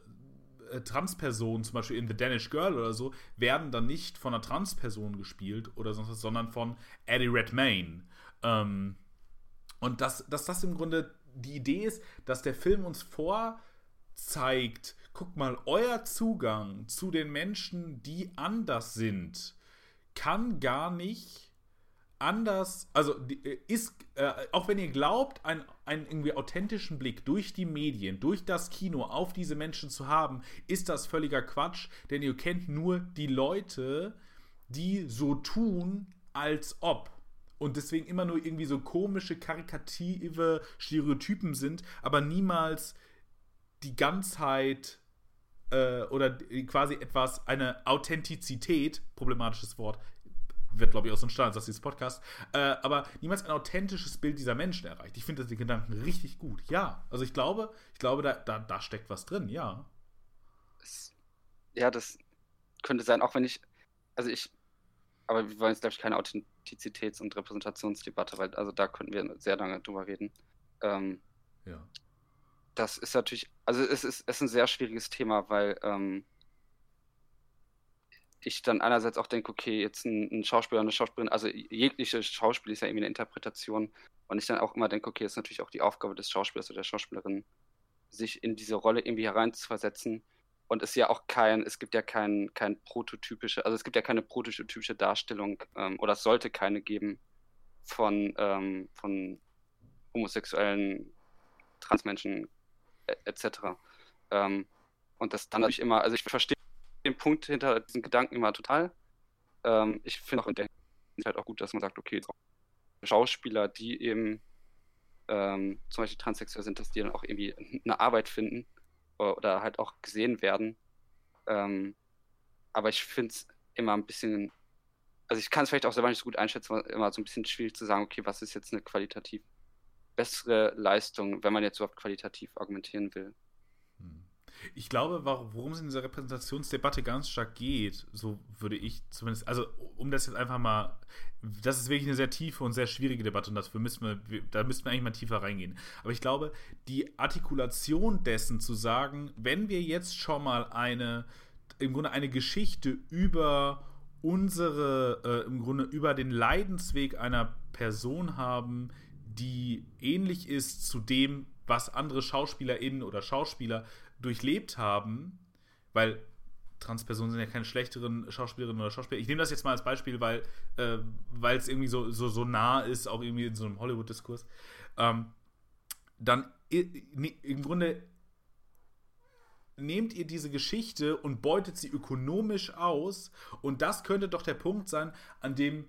äh, Transpersonen, zum Beispiel in The Danish Girl oder so, werden dann nicht von einer Transperson gespielt oder sonst was, sondern von Eddie Redmayne. Ähm, und dass, dass das im Grunde die Idee ist, dass der Film uns vor zeigt, guck mal, euer Zugang zu den Menschen, die anders sind, kann gar nicht anders, also äh, ist, äh, auch wenn ihr glaubt, einen, einen irgendwie authentischen Blick durch die Medien, durch das Kino auf diese Menschen zu haben, ist das völliger Quatsch, denn ihr kennt nur die Leute, die so tun, als ob. Und deswegen immer nur irgendwie so komische, karikative Stereotypen sind, aber niemals die Ganzheit äh, oder quasi etwas, eine Authentizität, problematisches Wort, wird, glaube ich, auch so ein Standardsatz dieses Podcast, äh, aber niemals ein authentisches Bild dieser Menschen erreicht. Ich finde den Gedanken richtig gut. Ja, also ich glaube, ich glaube, da, da, da steckt was drin, ja. Ja, das könnte sein, auch wenn ich, also ich, aber wir wollen jetzt, glaube ich, keine Authentizitäts- und Repräsentationsdebatte, weil also da könnten wir sehr lange drüber reden. Ähm, ja. Das ist natürlich, also es ist, es ist ein sehr schwieriges Thema, weil ähm, ich dann einerseits auch denke, okay, jetzt ein, ein Schauspieler, eine Schauspielerin, also jegliche Schauspiel ist ja irgendwie eine Interpretation und ich dann auch immer denke, okay, ist natürlich auch die Aufgabe des Schauspielers oder der Schauspielerin, sich in diese Rolle irgendwie hereinzuversetzen und es ja auch kein, es gibt ja kein, kein prototypische, also es gibt ja keine prototypische Darstellung ähm, oder es sollte keine geben von, ähm, von homosexuellen Transmenschen etc. Ähm, und das dann natürlich immer, also ich verstehe den Punkt hinter diesen Gedanken immer total. Ähm, ich finde auch in der Hinsicht halt auch gut, dass man sagt, okay, Schauspieler, die eben ähm, zum Beispiel transsexuell sind, dass die dann auch irgendwie eine Arbeit finden oder, halt auch gesehen werden. Ähm, aber ich finde es immer ein bisschen, also ich kann es vielleicht auch selber nicht so gut einschätzen, immer so ein bisschen schwierig zu sagen, okay, was ist jetzt eine qualitativ bessere Leistung, wenn man jetzt überhaupt qualitativ argumentieren will. Hm. Ich glaube, worum es in dieser Repräsentationsdebatte ganz stark geht, so würde ich zumindest, also um das jetzt einfach mal, das ist wirklich eine sehr tiefe und sehr schwierige Debatte und dafür müssen wir, da müssten wir eigentlich mal tiefer reingehen. Aber ich glaube, die Artikulation dessen zu sagen, wenn wir jetzt schon mal eine, im Grunde eine Geschichte über unsere, äh, im Grunde über den Leidensweg einer Person haben, die ähnlich ist zu dem, was andere SchauspielerInnen oder Schauspieler durchlebt haben, weil Transpersonen sind ja keine schlechteren Schauspielerinnen oder Schauspieler. Ich nehme das jetzt mal als Beispiel, weil äh, es irgendwie so, so, so nah ist, auch irgendwie in so einem Hollywood-Diskurs. Ähm, dann im Grunde nehmt ihr diese Geschichte und beutet sie ökonomisch aus und das könnte doch der Punkt sein, an dem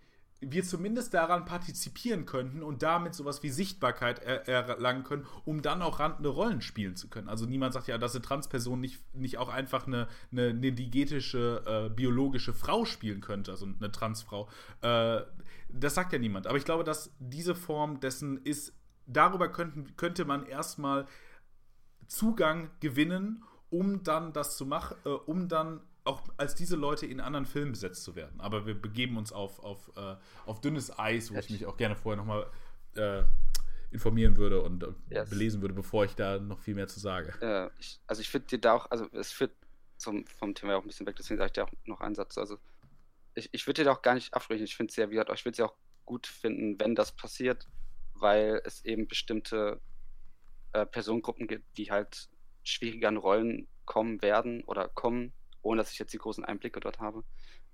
wir zumindest daran partizipieren könnten und damit sowas wie Sichtbarkeit er erlangen können, um dann auch randende Rollen spielen zu können. Also niemand sagt ja, dass eine Transperson nicht, nicht auch einfach eine, eine, eine digetische, äh, biologische Frau spielen könnte, also eine Transfrau. Äh, das sagt ja niemand. Aber ich glaube, dass diese Form dessen ist, darüber könnten, könnte man erstmal Zugang gewinnen, um dann das zu machen, äh, um dann auch als diese Leute in anderen Filmen besetzt zu werden. Aber wir begeben uns auf, auf, äh, auf dünnes Eis, wo ich mich auch gerne vorher nochmal äh, informieren würde und äh, yes. belesen würde, bevor ich da noch viel mehr zu sage. Äh, ich, also ich finde dir da auch, also es führt zum, vom Thema auch ein bisschen weg, deswegen sage ich dir auch noch einen Satz. Also ich, ich würde dir da auch gar nicht abbrechen. Ich finde es sehr, wie gesagt, ich würde es ja auch gut finden, wenn das passiert, weil es eben bestimmte äh, Personengruppen gibt, die halt schwieriger an Rollen kommen werden oder kommen ohne dass ich jetzt die großen Einblicke dort habe.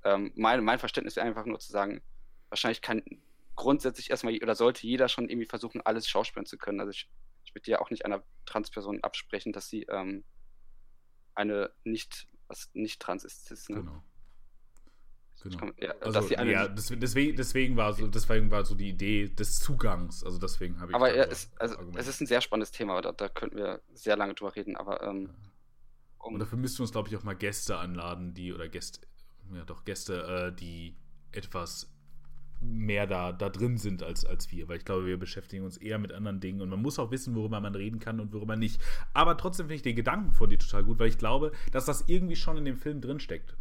Ähm, mein, mein Verständnis wäre einfach nur zu sagen, wahrscheinlich kann grundsätzlich erstmal oder sollte jeder schon irgendwie versuchen, alles schauspielen zu können. Also ich, ich würde ja auch nicht einer Transperson absprechen, dass sie ähm, eine nicht, was nicht trans ist. ist ne? Genau. Genau. Ja, also, ja deswegen, deswegen, war so, deswegen war so die Idee des Zugangs. Also deswegen habe ich. Aber ja, es, also, es ist ein sehr spannendes Thema, da, da könnten wir sehr lange drüber reden. Aber ähm, um und dafür müssten wir uns, glaube ich, auch mal Gäste anladen, die, oder Gäste, ja doch, Gäste, äh, die etwas mehr da, da drin sind als, als wir, weil ich glaube, wir beschäftigen uns eher mit anderen Dingen und man muss auch wissen, worüber man reden kann und worüber nicht. Aber trotzdem finde ich den Gedanken von dir total gut, weil ich glaube, dass das irgendwie schon in dem Film drinsteckt.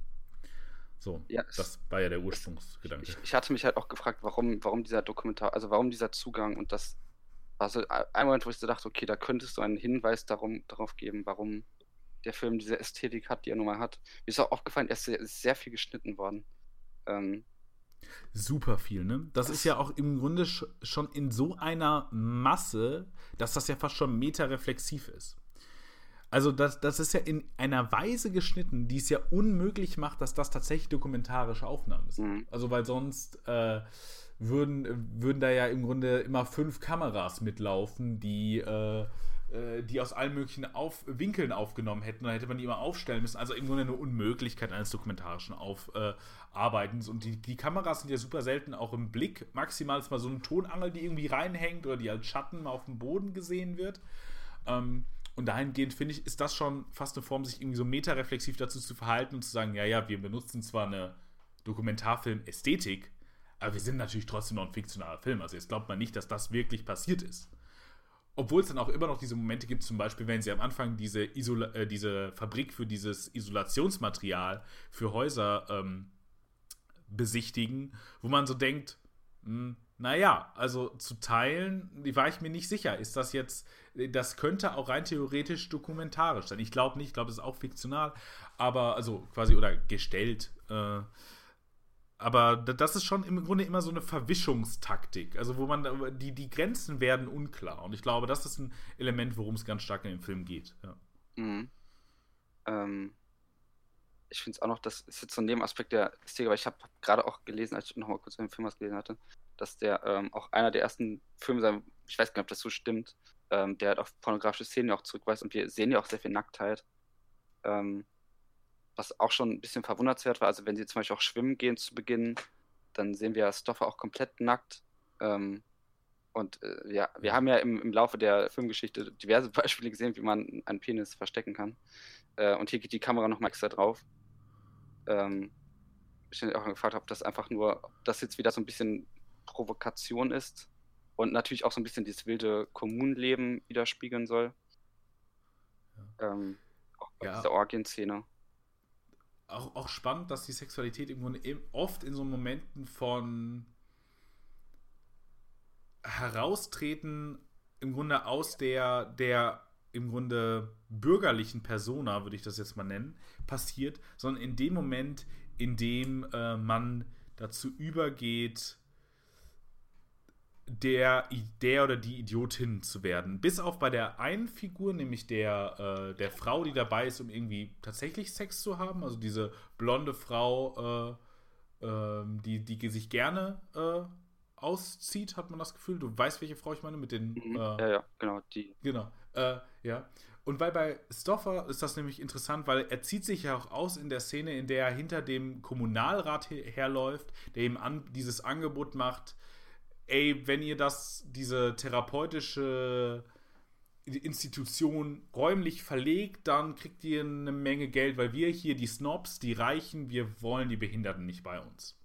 So, ja, das war ja der Ursprungsgedanke. Ich, ich, hatte mich halt auch gefragt, warum, warum dieser Dokumentar, also warum dieser Zugang und das war so ein Moment, wo ich so dachte, okay, da könntest du einen Hinweis darum, darauf geben, warum der Film diese Ästhetik hat, die er nun mal hat. Mir ist auch aufgefallen, er ist sehr, sehr viel geschnitten worden. Ähm, Super viel, ne? Das ist ja auch im Grunde schon in so einer Masse, dass das ja fast schon metareflexiv ist. Also das, das ist ja in einer Weise geschnitten, die es ja unmöglich macht, dass das tatsächlich dokumentarische Aufnahmen sind. Mhm. Also weil sonst äh, würden, würden da ja im Grunde immer fünf Kameras mitlaufen, die, äh, die aus allen möglichen auf Winkeln aufgenommen hätten. Dann hätte man die immer aufstellen müssen. Also Grunde eine Unmöglichkeit eines dokumentarischen Aufarbeitens. Und die, die Kameras sind ja super selten auch im Blick. Maximal ist mal so eine Tonangel, die irgendwie reinhängt oder die als Schatten mal auf dem Boden gesehen wird. Ähm, und dahingehend finde ich, ist das schon fast eine Form, sich irgendwie so metareflexiv dazu zu verhalten und zu sagen, ja, ja, wir benutzen zwar eine Dokumentarfilm-Ästhetik, aber wir sind natürlich trotzdem noch ein fiktionaler Film. Also jetzt glaubt man nicht, dass das wirklich passiert ist. Obwohl es dann auch immer noch diese Momente gibt, zum Beispiel, wenn sie am Anfang diese, Isola äh, diese Fabrik für dieses Isolationsmaterial für Häuser ähm, besichtigen, wo man so denkt, hm, naja, also zu teilen, die war ich mir nicht sicher. Ist das jetzt, das könnte auch rein theoretisch dokumentarisch sein. Ich glaube nicht, ich glaube, es ist auch fiktional, aber, also quasi, oder gestellt. Äh, aber das ist schon im Grunde immer so eine Verwischungstaktik. Also, wo man, die, die Grenzen werden unklar. Und ich glaube, das ist ein Element, worum es ganz stark in dem Film geht. Ja. Mhm. Ähm, ich finde es auch noch, das ist jetzt so ein Nebenaspekt der Ästhetik, aber ich habe gerade auch gelesen, als ich nochmal kurz den Film was gelesen hatte, dass der ähm, auch einer der ersten Filme sein, ich weiß gar nicht, ob das so stimmt, ähm, der halt auf pornografische Szenen auch zurückweist und wir sehen ja auch sehr viel Nacktheit. Ähm, was auch schon ein bisschen verwundernswert war, also wenn sie zum Beispiel auch schwimmen gehen zu Beginn, dann sehen wir Stoffer auch komplett nackt. Ähm, und äh, ja, wir haben ja im, im Laufe der Filmgeschichte diverse Beispiele gesehen, wie man einen Penis verstecken kann. Äh, und hier geht die Kamera nochmal extra drauf. Ähm, ich habe auch gefragt, ob das einfach nur, ob das jetzt wieder so ein bisschen Provokation ist und natürlich auch so ein bisschen dieses wilde Kommunenleben widerspiegeln soll. Ja. Ähm, auch bei Ja. dieser Orgienszene. Auch, auch spannend, dass die Sexualität im Grunde oft in so Momenten von Heraustreten im Grunde aus der, der im Grunde bürgerlichen Persona, würde ich das jetzt mal nennen, passiert, sondern in dem Moment, in dem äh, man dazu übergeht, der, der oder die Idiotin zu werden. Bis auf bei der einen Figur, nämlich der, äh, der Frau, die dabei ist, um irgendwie tatsächlich Sex zu haben. Also diese blonde Frau, äh, ähm, die, die sich gerne äh, auszieht, hat man das Gefühl. Du weißt, welche Frau ich meine, mit den. Mhm. Äh, ja, ja, genau, die. Genau, äh, ja. Und weil bei Stoffer ist das nämlich interessant, weil er zieht sich ja auch aus in der Szene, in der er hinter dem Kommunalrat her herläuft, der ihm an, dieses Angebot macht, ey, wenn ihr das, diese therapeutische Institution räumlich verlegt, dann kriegt ihr eine Menge Geld, weil wir hier, die Snobs, die Reichen, wir wollen die Behinderten nicht bei uns.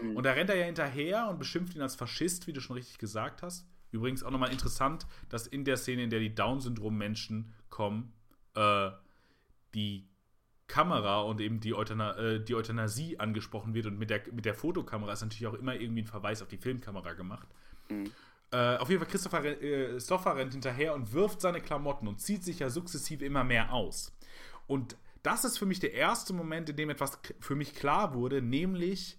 Mhm. Und da rennt er ja hinterher und beschimpft ihn als Faschist, wie du schon richtig gesagt hast. Übrigens auch nochmal interessant, dass in der Szene, in der die Down-Syndrom-Menschen kommen, äh, die Kamera und eben die, Euthana äh, die Euthanasie angesprochen wird und mit der, mit der Fotokamera ist natürlich auch immer irgendwie ein Verweis auf die Filmkamera gemacht. Mhm. Äh, auf jeden Fall, Christopher äh, Stoffer rennt hinterher und wirft seine Klamotten und zieht sich ja sukzessive immer mehr aus. Und das ist für mich der erste Moment, in dem etwas für mich klar wurde, nämlich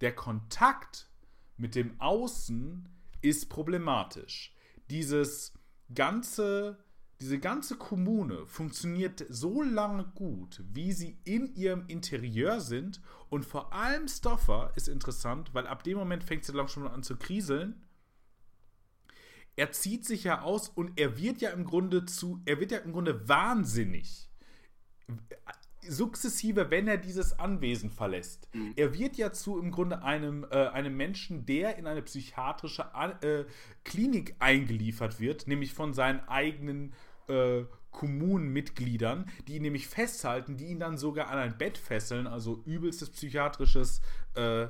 der Kontakt mit dem Außen ist problematisch. Dieses ganze, diese ganze Kommune funktioniert so lange gut, wie sie in ihrem Interieur sind. Und vor allem Stoffer ist interessant, weil ab dem Moment fängt sie langsam schon an zu kriseln. Er zieht sich ja aus und er wird ja im Grunde zu, er wird ja im Grunde wahnsinnig sukzessive, wenn er dieses Anwesen verlässt. Mhm. Er wird ja zu im Grunde einem, äh, einem Menschen, der in eine psychiatrische An äh, Klinik eingeliefert wird, nämlich von seinen eigenen äh, Kommunenmitgliedern, die ihn nämlich festhalten, die ihn dann sogar an ein Bett fesseln, also übelstes psychiatrisches äh,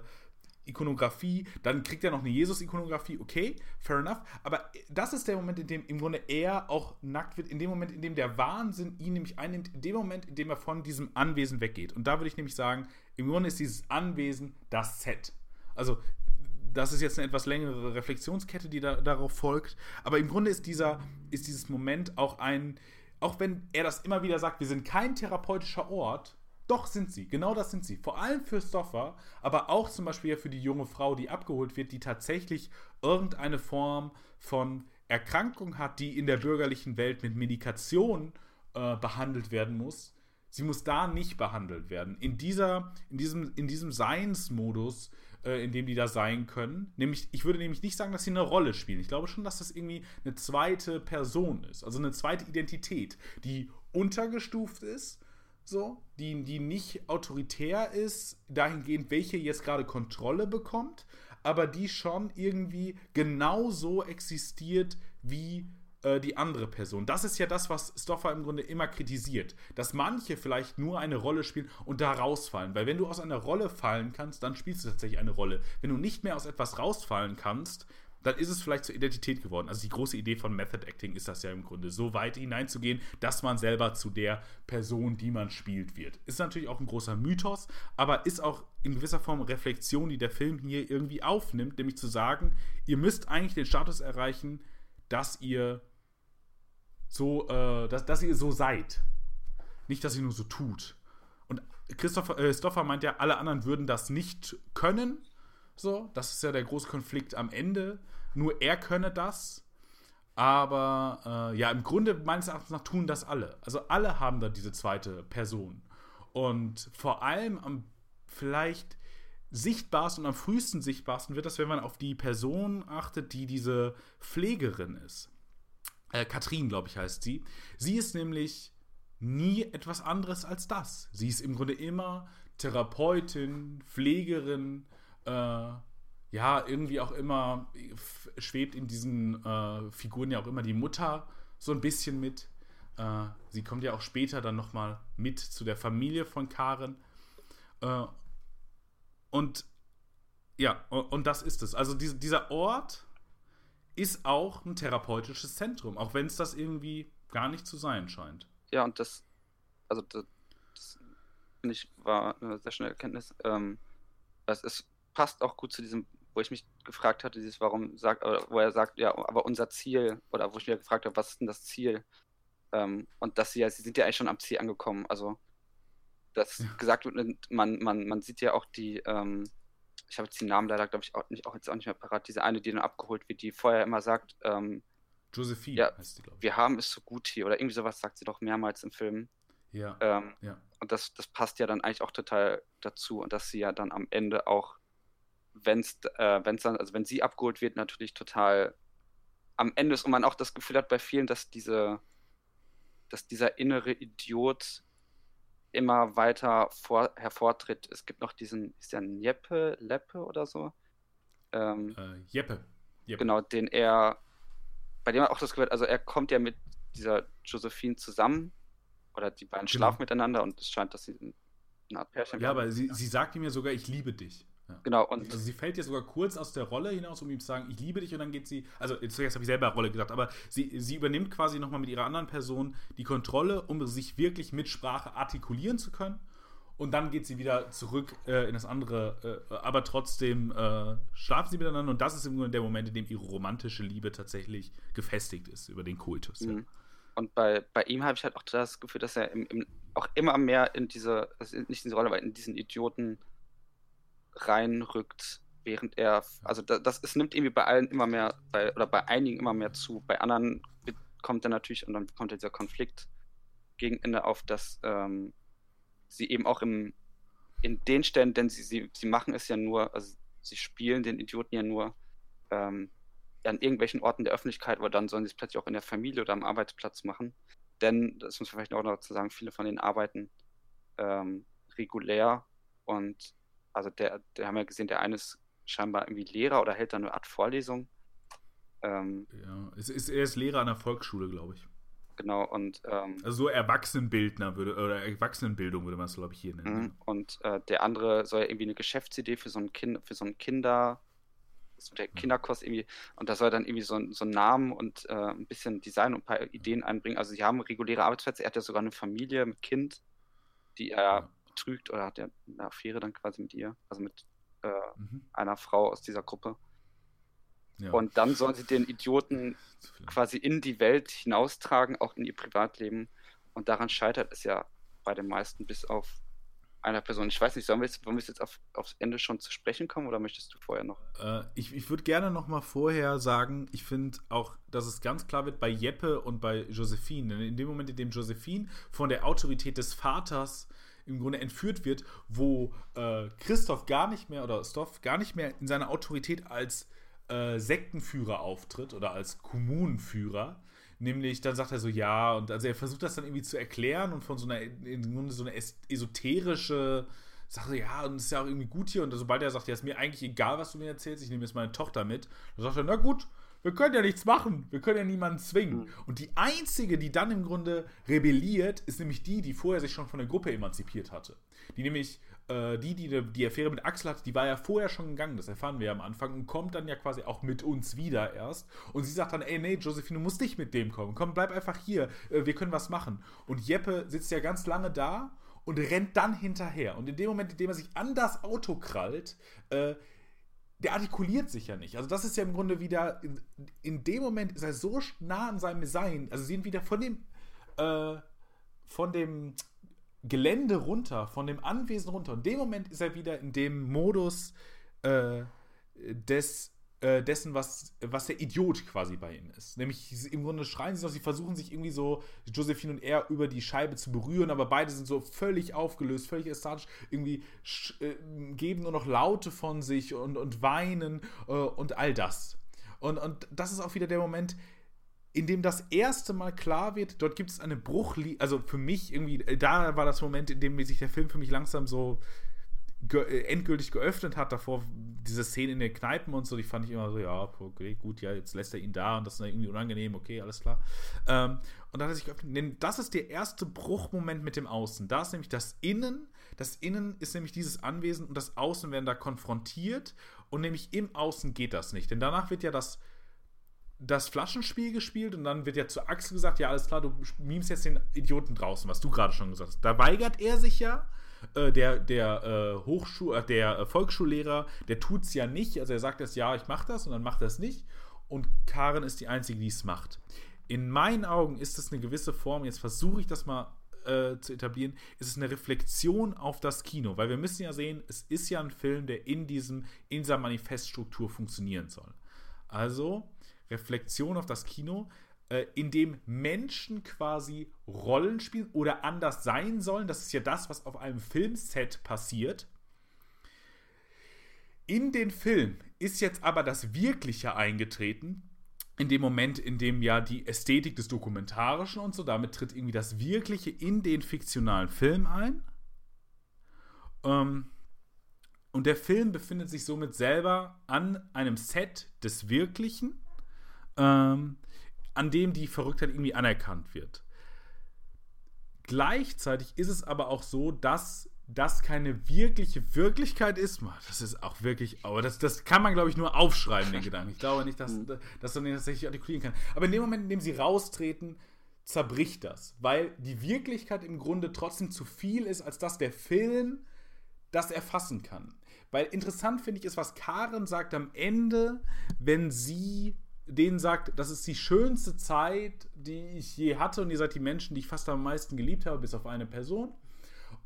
Ikonografie, dann kriegt er noch eine Jesus-Ikonografie, okay, fair enough, aber das ist der Moment, in dem im Grunde er auch nackt wird, in dem Moment, in dem der Wahnsinn ihn nämlich einnimmt, in dem Moment, in dem er von diesem Anwesen weggeht. Und da würde ich nämlich sagen, im Grunde ist dieses Anwesen das Set. Also, das ist jetzt eine etwas längere Reflexionskette, die da, darauf folgt, aber im Grunde ist dieser, ist dieses Moment auch ein, auch wenn er das immer wieder sagt, wir sind kein therapeutischer Ort, doch sind sie, genau das sind sie. Vor allem für Stoffer, aber auch zum Beispiel für die junge Frau, die abgeholt wird, die tatsächlich irgendeine Form von Erkrankung hat, die in der bürgerlichen Welt mit Medikation äh, behandelt werden muss. Sie muss da nicht behandelt werden. In, dieser, in diesem, in diesem Seinsmodus, äh, in dem die da sein können, nämlich, ich würde nämlich nicht sagen, dass sie eine Rolle spielen. Ich glaube schon, dass das irgendwie eine zweite Person ist, also eine zweite Identität, die untergestuft ist, so, die, die nicht autoritär ist, dahingehend, welche jetzt gerade Kontrolle bekommt, aber die schon irgendwie genauso existiert wie äh, die andere Person. Das ist ja das, was Stoffer im Grunde immer kritisiert. Dass manche vielleicht nur eine Rolle spielen und da rausfallen. Weil wenn du aus einer Rolle fallen kannst, dann spielst du tatsächlich eine Rolle. Wenn du nicht mehr aus etwas rausfallen kannst, dann ist es vielleicht zur Identität geworden. Also die große Idee von Method Acting ist das ja im Grunde, so weit hineinzugehen, dass man selber zu der Person, die man spielt, wird. Ist natürlich auch ein großer Mythos, aber ist auch in gewisser Form Reflexion, die der Film hier irgendwie aufnimmt, nämlich zu sagen, ihr müsst eigentlich den Status erreichen, dass ihr so, äh, dass, dass ihr so seid. Nicht, dass ihr nur so tut. Und Christopher, äh, Stoffer meint ja, alle anderen würden das nicht können. So, das ist ja der große Konflikt am Ende. Nur er könne das. Aber äh, ja, im Grunde meines Erachtens nach tun das alle. Also alle haben da diese zweite Person. Und vor allem am vielleicht sichtbarsten und am frühesten sichtbarsten wird das, wenn man auf die Person achtet, die diese Pflegerin ist. Äh, Katrin, glaube ich, heißt sie. Sie ist nämlich nie etwas anderes als das. Sie ist im Grunde immer Therapeutin, Pflegerin, äh, ja, irgendwie auch immer schwebt in diesen äh, Figuren ja auch immer die Mutter so ein bisschen mit. Äh, sie kommt ja auch später dann nochmal mit zu der Familie von Karen. Äh, und ja, und das ist es. Also die, dieser Ort ist auch ein therapeutisches Zentrum, auch wenn es das irgendwie gar nicht zu sein scheint. Ja, und das, also das, das finde ich, war eine sehr schnelle Erkenntnis. Ähm, es ist, passt auch gut zu diesem wo ich mich gefragt hatte, dieses warum sagt, wo er sagt, ja, aber unser Ziel, oder wo ich mich gefragt habe, was ist denn das Ziel? Ähm, und dass sie ja, sie sind ja eigentlich schon am Ziel angekommen. Also, dass ja. gesagt wird, man, man, man sieht ja auch die, ähm, ich habe jetzt die Namen leider, glaube ich, auch, nicht, auch jetzt auch nicht mehr parat, diese eine, die dann abgeholt wird, die vorher immer sagt, ähm, Josephine ja, heißt die, glaube ich. Wir haben es so gut hier, oder irgendwie sowas sagt sie doch mehrmals im Film. Ja. Ähm, ja. Und das, das passt ja dann eigentlich auch total dazu und dass sie ja dann am Ende auch wenn es äh, wenn's dann, also wenn sie abgeholt wird, natürlich total am Ende ist und man auch das Gefühl hat bei vielen, dass diese, dass dieser innere Idiot immer weiter vor, hervortritt. Es gibt noch diesen, ist der Jeppe, Leppe oder so? Ähm, äh, Jeppe. Jeppe. Genau, den er, bei dem man auch das hat, also er kommt ja mit dieser Josephine zusammen oder die beiden genau. schlafen miteinander und es scheint, dass sie eine Art Pärchen Ja, aber sie, sie sagt ihm ja sogar, ich liebe dich. Ja. Genau. Und also sie fällt ja sogar kurz aus der Rolle hinaus, um ihm zu sagen, ich liebe dich und dann geht sie, also jetzt habe ich selber Rolle gesagt, aber sie, sie übernimmt quasi nochmal mit ihrer anderen Person die Kontrolle, um sich wirklich mit Sprache artikulieren zu können. Und dann geht sie wieder zurück äh, in das andere, äh, aber trotzdem äh, schlafen sie miteinander und das ist im Grunde der Moment, in dem ihre romantische Liebe tatsächlich gefestigt ist über den Kultus. Mhm. Ja. Und bei, bei ihm habe ich halt auch das Gefühl, dass er im, im, auch immer mehr in diese, also nicht in diese Rolle, aber in diesen Idioten reinrückt, während er, also das, das es nimmt irgendwie bei allen immer mehr, bei, oder bei einigen immer mehr zu. Bei anderen kommt dann natürlich, und dann kommt dieser Konflikt gegen Ende auf, dass ähm, sie eben auch im, in den Stellen, denn sie, sie, sie machen es ja nur, also sie spielen den Idioten ja nur ähm, an irgendwelchen Orten der Öffentlichkeit, aber dann sollen sie es plötzlich auch in der Familie oder am Arbeitsplatz machen. Denn, das muss man vielleicht auch noch dazu sagen, viele von denen arbeiten ähm, regulär und also der, der haben ja gesehen, der eine ist scheinbar irgendwie Lehrer oder hält da eine Art Vorlesung. Ähm, ja, es ist, er ist Lehrer an der Volksschule, glaube ich. Genau, und ähm, also so Erwachsenenbildner würde, oder Erwachsenenbildung würde man es, glaube ich, hier nennen. Mhm, und äh, der andere soll ja irgendwie eine Geschäftsidee für so ein Kind, für so ein Kinder, so der Kinderkurs irgendwie, und da soll dann irgendwie so, so einen Namen und äh, ein bisschen Design und ein paar Ideen einbringen. Also sie haben reguläre Arbeitsplätze, er hat ja sogar eine Familie mit Kind, die er ja betrügt oder hat er eine Affäre dann quasi mit ihr, also mit äh, mhm. einer Frau aus dieser Gruppe. Ja. Und dann soll sie den Idioten quasi in die Welt hinaustragen, auch in ihr Privatleben. Und daran scheitert es ja bei den meisten, bis auf einer Person. Ich weiß nicht, sollen wir jetzt, wollen wir jetzt auf, aufs Ende schon zu sprechen kommen oder möchtest du vorher noch? Äh, ich ich würde gerne noch mal vorher sagen, ich finde auch, dass es ganz klar wird bei Jeppe und bei Josephine. Denn in dem Moment, in dem Josephine von der Autorität des Vaters im Grunde entführt wird, wo äh, Christoph gar nicht mehr oder Stoff gar nicht mehr in seiner Autorität als äh, Sektenführer auftritt oder als Kommunenführer. Nämlich, dann sagt er so, ja, und also er versucht das dann irgendwie zu erklären und von so einer, im Grunde so eine es- esoterische Sache, ja, und es ist ja auch irgendwie gut hier. Und sobald er sagt, ja, ist mir eigentlich egal, was du mir erzählst, ich nehme jetzt meine Tochter mit, dann sagt er, na gut, wir können ja nichts machen, wir können ja niemanden zwingen. Und die einzige, die dann im Grunde rebelliert, ist nämlich die, die vorher sich schon von der Gruppe emanzipiert hatte. Die nämlich, äh, die, die die Affäre mit Axel hatte, die war ja vorher schon gegangen, das erfahren wir ja am Anfang, und kommt dann ja quasi auch mit uns wieder erst. Und sie sagt dann, ey, nee, Josephine, du musst nicht mit dem kommen. Komm, bleib einfach hier, äh, wir können was machen. Und Jeppe sitzt ja ganz lange da und rennt dann hinterher. Und in dem Moment, in dem er sich an das Auto krallt, äh, der artikuliert sich ja nicht. Also das ist ja im Grunde wieder, in, in dem Moment ist er so nah an seinem Sein, also sie sind wieder von dem, äh, von dem Gelände runter, von dem Anwesen runter. Und in dem Moment ist er wieder in dem Modus äh, des, äh, dessen, was, was der Idiot quasi bei ihm ist. Nämlich im Grunde schreien sie noch, sie versuchen sich irgendwie so, Josephine und er, über die Scheibe zu berühren, aber beide sind so völlig aufgelöst, völlig ästhetisch, irgendwie äh, geben nur noch Laute von sich und, und weinen äh, und all das. Und, und das ist auch wieder der Moment, in dem das erste Mal klar wird, dort gibt es eine Bruchlinie, also für mich irgendwie, da war das Moment, in dem sich der Film für mich langsam so ge äh, endgültig geöffnet hat. Davor diese Szene in den Kneipen und so, die fand ich immer so, ja, okay, gut, ja, jetzt lässt er ihn da und das ist irgendwie unangenehm, okay, alles klar. Ähm, und dann hat er sich geöffnet. Das ist der erste Bruchmoment mit dem Außen. Da ist nämlich das Innen, das Innen ist nämlich dieses Anwesen und das Außen werden da konfrontiert und nämlich im Außen geht das nicht. Denn danach wird ja das das Flaschenspiel gespielt und dann wird ja zu Axel gesagt, ja, alles klar, du mimst jetzt den Idioten draußen, was du gerade schon gesagt hast. Da weigert er sich ja, äh, der, der, äh, Hochschul äh, der äh, Volksschullehrer, der tut's ja nicht, also er sagt jetzt, ja, ich mach das und dann macht er es nicht und Karen ist die Einzige, die es macht. In meinen Augen ist es eine gewisse Form, jetzt versuche ich das mal äh, zu etablieren, ist es eine Reflexion auf das Kino, weil wir müssen ja sehen, es ist ja ein Film, der in diesem, in dieser Manifeststruktur funktionieren soll. Also Reflexion auf das Kino, äh, in dem Menschen quasi Rollen spielen oder anders sein sollen. Das ist ja das, was auf einem Filmset passiert. In den Film ist jetzt aber das Wirkliche eingetreten. In dem Moment, in dem ja die Ästhetik des Dokumentarischen und so, damit tritt irgendwie das Wirkliche in den fiktionalen Film ein. Ähm, und der Film befindet sich somit selber an einem Set des Wirklichen, ähm, an dem die Verrücktheit irgendwie anerkannt wird. Gleichzeitig ist es aber auch so, dass das keine wirkliche Wirklichkeit ist. Das ist auch wirklich, aber das, das kann man, glaube ich, nur aufschreiben, den Gedanken. Ich glaube nicht, dass, dass man den tatsächlich artikulieren kann. Aber in dem Moment, in dem sie raustreten, zerbricht das, weil die Wirklichkeit im Grunde trotzdem zu viel ist, als dass der Film das erfassen kann. Weil interessant finde ich ist, was Karen sagt am Ende, wenn sie denen sagt, das ist die schönste Zeit, die ich je hatte und ihr seid die Menschen, die ich fast am meisten geliebt habe, bis auf eine Person.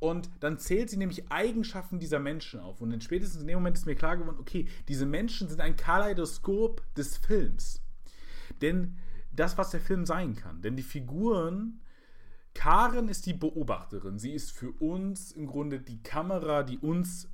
Und dann zählt sie nämlich Eigenschaften dieser Menschen auf. Und in spätestens in dem Moment ist mir klar geworden, okay, diese Menschen sind ein Kaleidoskop des Films. Denn das, was der Film sein kann. Denn die Figuren, Karen ist die Beobachterin. Sie ist für uns im Grunde die Kamera, die uns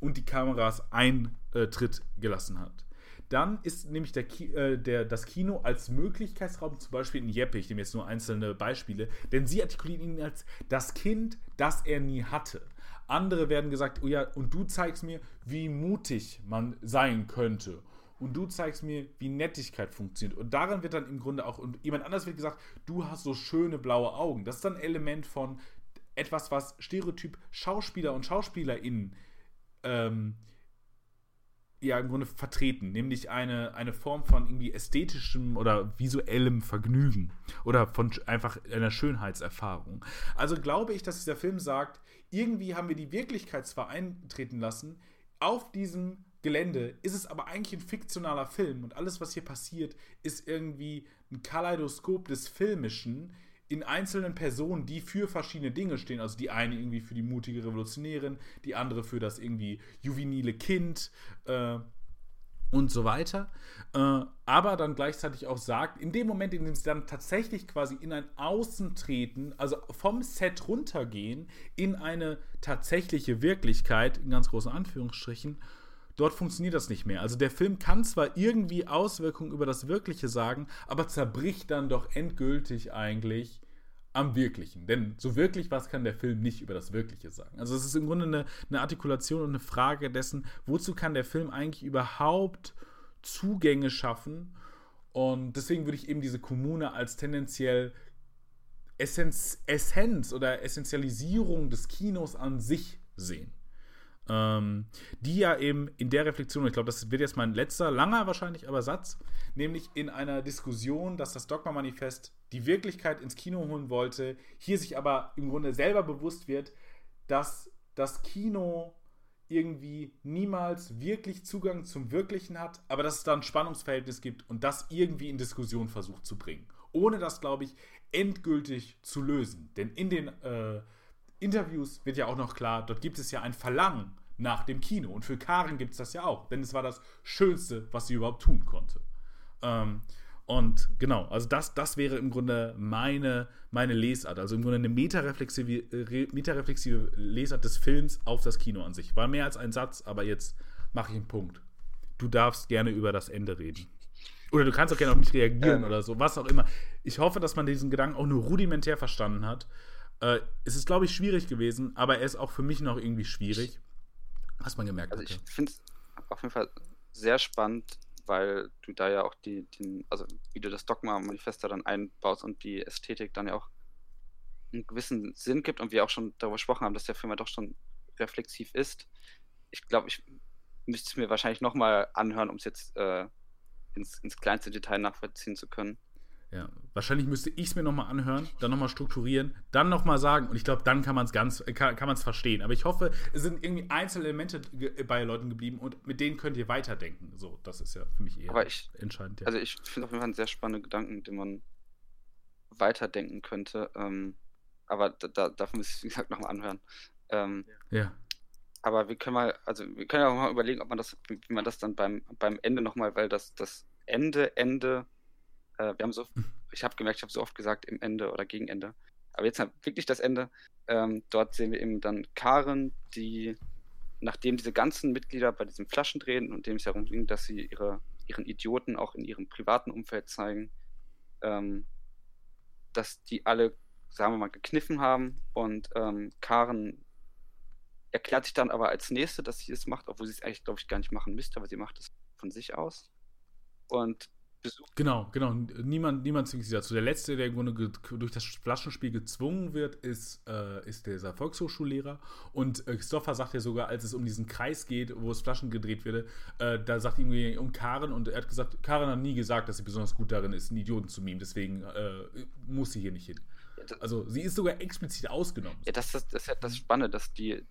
und die Kameras Eintritt gelassen hat. Dann ist nämlich der, äh, der, das Kino als Möglichkeitsraum, zum Beispiel in Jeppe, ich nehme jetzt nur einzelne Beispiele, denn sie artikulieren ihn als das Kind, das er nie hatte. Andere werden gesagt, oh ja, und du zeigst mir, wie mutig man sein könnte. Und du zeigst mir, wie Nettigkeit funktioniert. Und daran wird dann im Grunde auch, und jemand anders wird gesagt, du hast so schöne blaue Augen. Das ist dann ein Element von etwas, was Stereotyp Schauspieler und SchauspielerInnen ähm, ja im Grunde vertreten, nämlich eine, eine Form von irgendwie ästhetischem oder visuellem Vergnügen oder von einfach einer Schönheitserfahrung. Also glaube ich, dass dieser Film sagt, irgendwie haben wir die Wirklichkeit zwar eintreten lassen, auf diesem Gelände ist es aber eigentlich ein fiktionaler Film und alles, was hier passiert, ist irgendwie ein Kaleidoskop des Filmischen, in einzelnen Personen, die für verschiedene Dinge stehen. Also die eine irgendwie für die mutige Revolutionärin, die andere für das irgendwie juvenile Kind äh, und so weiter. Äh, aber dann gleichzeitig auch sagt, in dem Moment, in dem sie dann tatsächlich quasi in ein Außen treten, also vom Set runtergehen in eine tatsächliche Wirklichkeit, in ganz großen Anführungsstrichen, Dort funktioniert das nicht mehr. Also der Film kann zwar irgendwie Auswirkungen über das Wirkliche sagen, aber zerbricht dann doch endgültig eigentlich am Wirklichen. Denn so wirklich was kann der Film nicht über das Wirkliche sagen. Also es ist im Grunde eine, eine Artikulation und eine Frage dessen, wozu kann der Film eigentlich überhaupt Zugänge schaffen. Und deswegen würde ich eben diese Kommune als tendenziell Essenz, Essenz oder Essentialisierung des Kinos an sich sehen. Ähm, die ja eben in der Reflexion, ich glaube, das wird jetzt mein letzter, langer wahrscheinlich, aber Satz, nämlich in einer Diskussion, dass das Dogma-Manifest die Wirklichkeit ins Kino holen wollte, hier sich aber im Grunde selber bewusst wird, dass das Kino irgendwie niemals wirklich Zugang zum Wirklichen hat, aber dass es da ein Spannungsverhältnis gibt und das irgendwie in Diskussion versucht zu bringen. Ohne das, glaube ich, endgültig zu lösen. Denn in den äh, Interviews wird ja auch noch klar, dort gibt es ja ein Verlangen nach dem Kino. Und für Karen gibt es das ja auch, denn es war das Schönste, was sie überhaupt tun konnte. Ähm, und genau, also das, das wäre im Grunde meine, meine Lesart. Also im Grunde eine metareflexive, metareflexive Lesart des Films auf das Kino an sich. War mehr als ein Satz, aber jetzt mache ich einen Punkt. Du darfst gerne über das Ende reden. Oder du kannst auch gerne auf mich reagieren ähm. oder so, was auch immer. Ich hoffe, dass man diesen Gedanken auch nur rudimentär verstanden hat. Äh, es ist, glaube ich, schwierig gewesen, aber er ist auch für mich noch irgendwie schwierig, was man gemerkt hat. Also ich finde es auf jeden Fall sehr spannend, weil du da ja auch die, den, also wie du das Dogma-Manifest da dann einbaust und die Ästhetik dann ja auch einen gewissen Sinn gibt und wir auch schon darüber gesprochen haben, dass der Film ja doch schon reflexiv ist. Ich glaube, ich müsste es mir wahrscheinlich nochmal anhören, um es jetzt äh, ins, ins kleinste Detail nachvollziehen zu können. Ja, wahrscheinlich müsste ich es mir nochmal anhören, dann nochmal strukturieren, dann nochmal sagen und ich glaube, dann kann man es ganz, kann, kann man es verstehen. Aber ich hoffe, es sind irgendwie einzelne Elemente bei Leuten geblieben und mit denen könnt ihr weiterdenken. So, das ist ja für mich eher ich, entscheidend. Ja. Also ich finde auf jeden Fall einen sehr spannenden Gedanken, den man weiterdenken könnte. Ähm, aber da, da, dafür muss ich, wie gesagt, nochmal anhören. Ähm, ja. Aber wir können mal, also wir können ja auch mal überlegen, ob man das, wie man das dann beim, beim Ende nochmal, weil das, das Ende, Ende äh, wir haben so, hm. ich habe gemerkt, ich habe so oft gesagt im Ende oder gegen Ende. Aber jetzt wirklich das Ende. Ähm, dort sehen wir eben dann Karen, die, nachdem diese ganzen Mitglieder bei diesem Flaschendrehen und dem es darum ging, dass sie ihre, ihren Idioten auch in ihrem privaten Umfeld zeigen, ähm, dass die alle, sagen wir mal, gekniffen haben und ähm, Karen erklärt sich dann aber als Nächste, dass sie es macht, obwohl sie es eigentlich, glaube ich, gar nicht machen müsste, aber sie macht es von sich aus. Und besucht. Genau, genau. Niemand, niemand zwingt sie dazu. Der Letzte, der im Grunde durch das Flaschenspiel gezwungen wird, ist, äh, ist dieser Volkshochschullehrer. Und äh, Christopher sagt ja sogar, als es um diesen Kreis geht, wo es Flaschen gedreht wird, äh, da sagt irgendwie um Karen und er hat gesagt, Karen hat nie gesagt, dass sie besonders gut darin ist, einen Idioten zu mimen. Deswegen äh, muss sie hier nicht hin. Also sie ist sogar explizit ausgenommen. Ja, das, ist, das ist ja das Spannende, dass die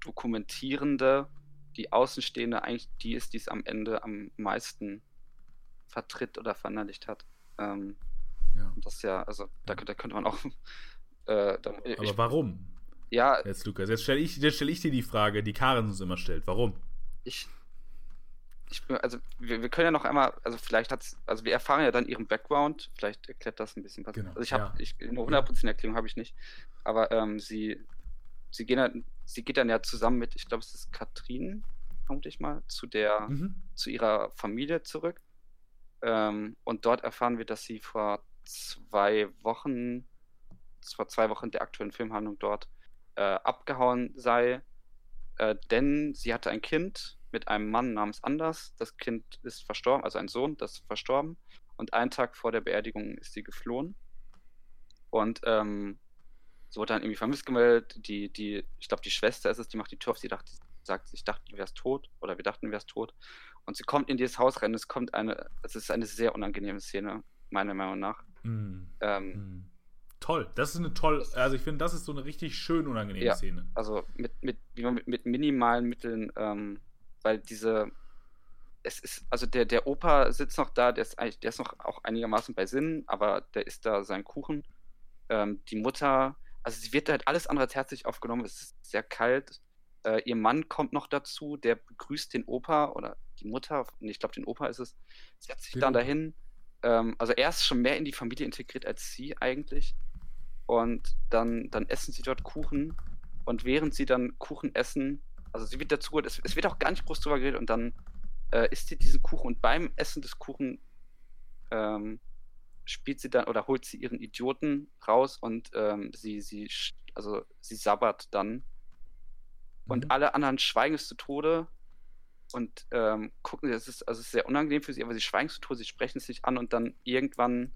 Dokumentierende, die Außenstehende eigentlich die ist, die es am Ende am meisten vertritt oder verinnerlicht hat. Ähm, ja. Das ist ja, also da, da könnte man auch. Äh, da, Aber ich, warum? Ja. Jetzt, Lukas, jetzt stelle ich, stell ich dir die Frage, die Karen uns immer stellt. Warum? Ich. ich also, wir, wir können ja noch einmal, also vielleicht hat es, also wir erfahren ja dann ihren Background, vielleicht erklärt das ein bisschen was. Genau. Also ich habe, ja. ich, eine 100% Erklärung habe ich nicht, aber ähm, sie, sie, gehen dann, sie geht dann ja zusammen mit, ich glaube, es ist Katrin, vermute ich mal, zu der, mhm. zu ihrer Familie zurück ähm, und dort erfahren wir, dass sie vor zwei Wochen, vor zwei Wochen der aktuellen Filmhandlung dort äh, abgehauen sei, äh, denn sie hatte ein Kind mit einem Mann namens Anders. Das Kind ist verstorben, also ein Sohn, das ist verstorben. Und einen Tag vor der Beerdigung ist sie geflohen. Und ähm, so wurde dann irgendwie vermisst gemeldet. Die, die, ich glaube, die Schwester ist es, die macht die Tür auf. Sie dachte, sagt, ich dachte, du wärst tot oder wir dachten, du wärst tot. Und sie kommt in dieses Haus rein. Es kommt eine, es ist eine sehr unangenehme Szene, meiner Meinung nach. Mm. Ähm, mm. Toll, das ist eine tolle, also ich finde, das ist so eine richtig schön unangenehme ja, Szene. Also mit, mit, wie man mit, mit minimalen Mitteln, ähm, weil diese, es ist, also der, der Opa sitzt noch da, der ist eigentlich, der ist noch auch einigermaßen bei Sinn, aber der isst da seinen Kuchen ähm, die Mutter, also sie wird halt alles andere als herzlich aufgenommen, es ist sehr kalt. Äh, ihr Mann kommt noch dazu, der begrüßt den Opa oder die Mutter, nee, ich glaube, den Opa ist es, setzt sich Den dann dahin. Ähm, also er ist schon mehr in die Familie integriert als sie eigentlich. Und dann, dann essen sie dort Kuchen. Und während sie dann Kuchen essen, also sie wird dazu, es, es wird auch gar nicht groß drüber geredet und dann äh, isst sie diesen Kuchen und beim Essen des Kuchen ähm, spielt sie dann oder holt sie ihren Idioten raus und ähm, sie, sie, also sie sabbert dann. Und Mhm. alle anderen schweigen es zu Tode und ähm, gucken, es ist, also es ist sehr unangenehm für sie, aber sie schweigen es zu Tode, sie sprechen es nicht an und dann irgendwann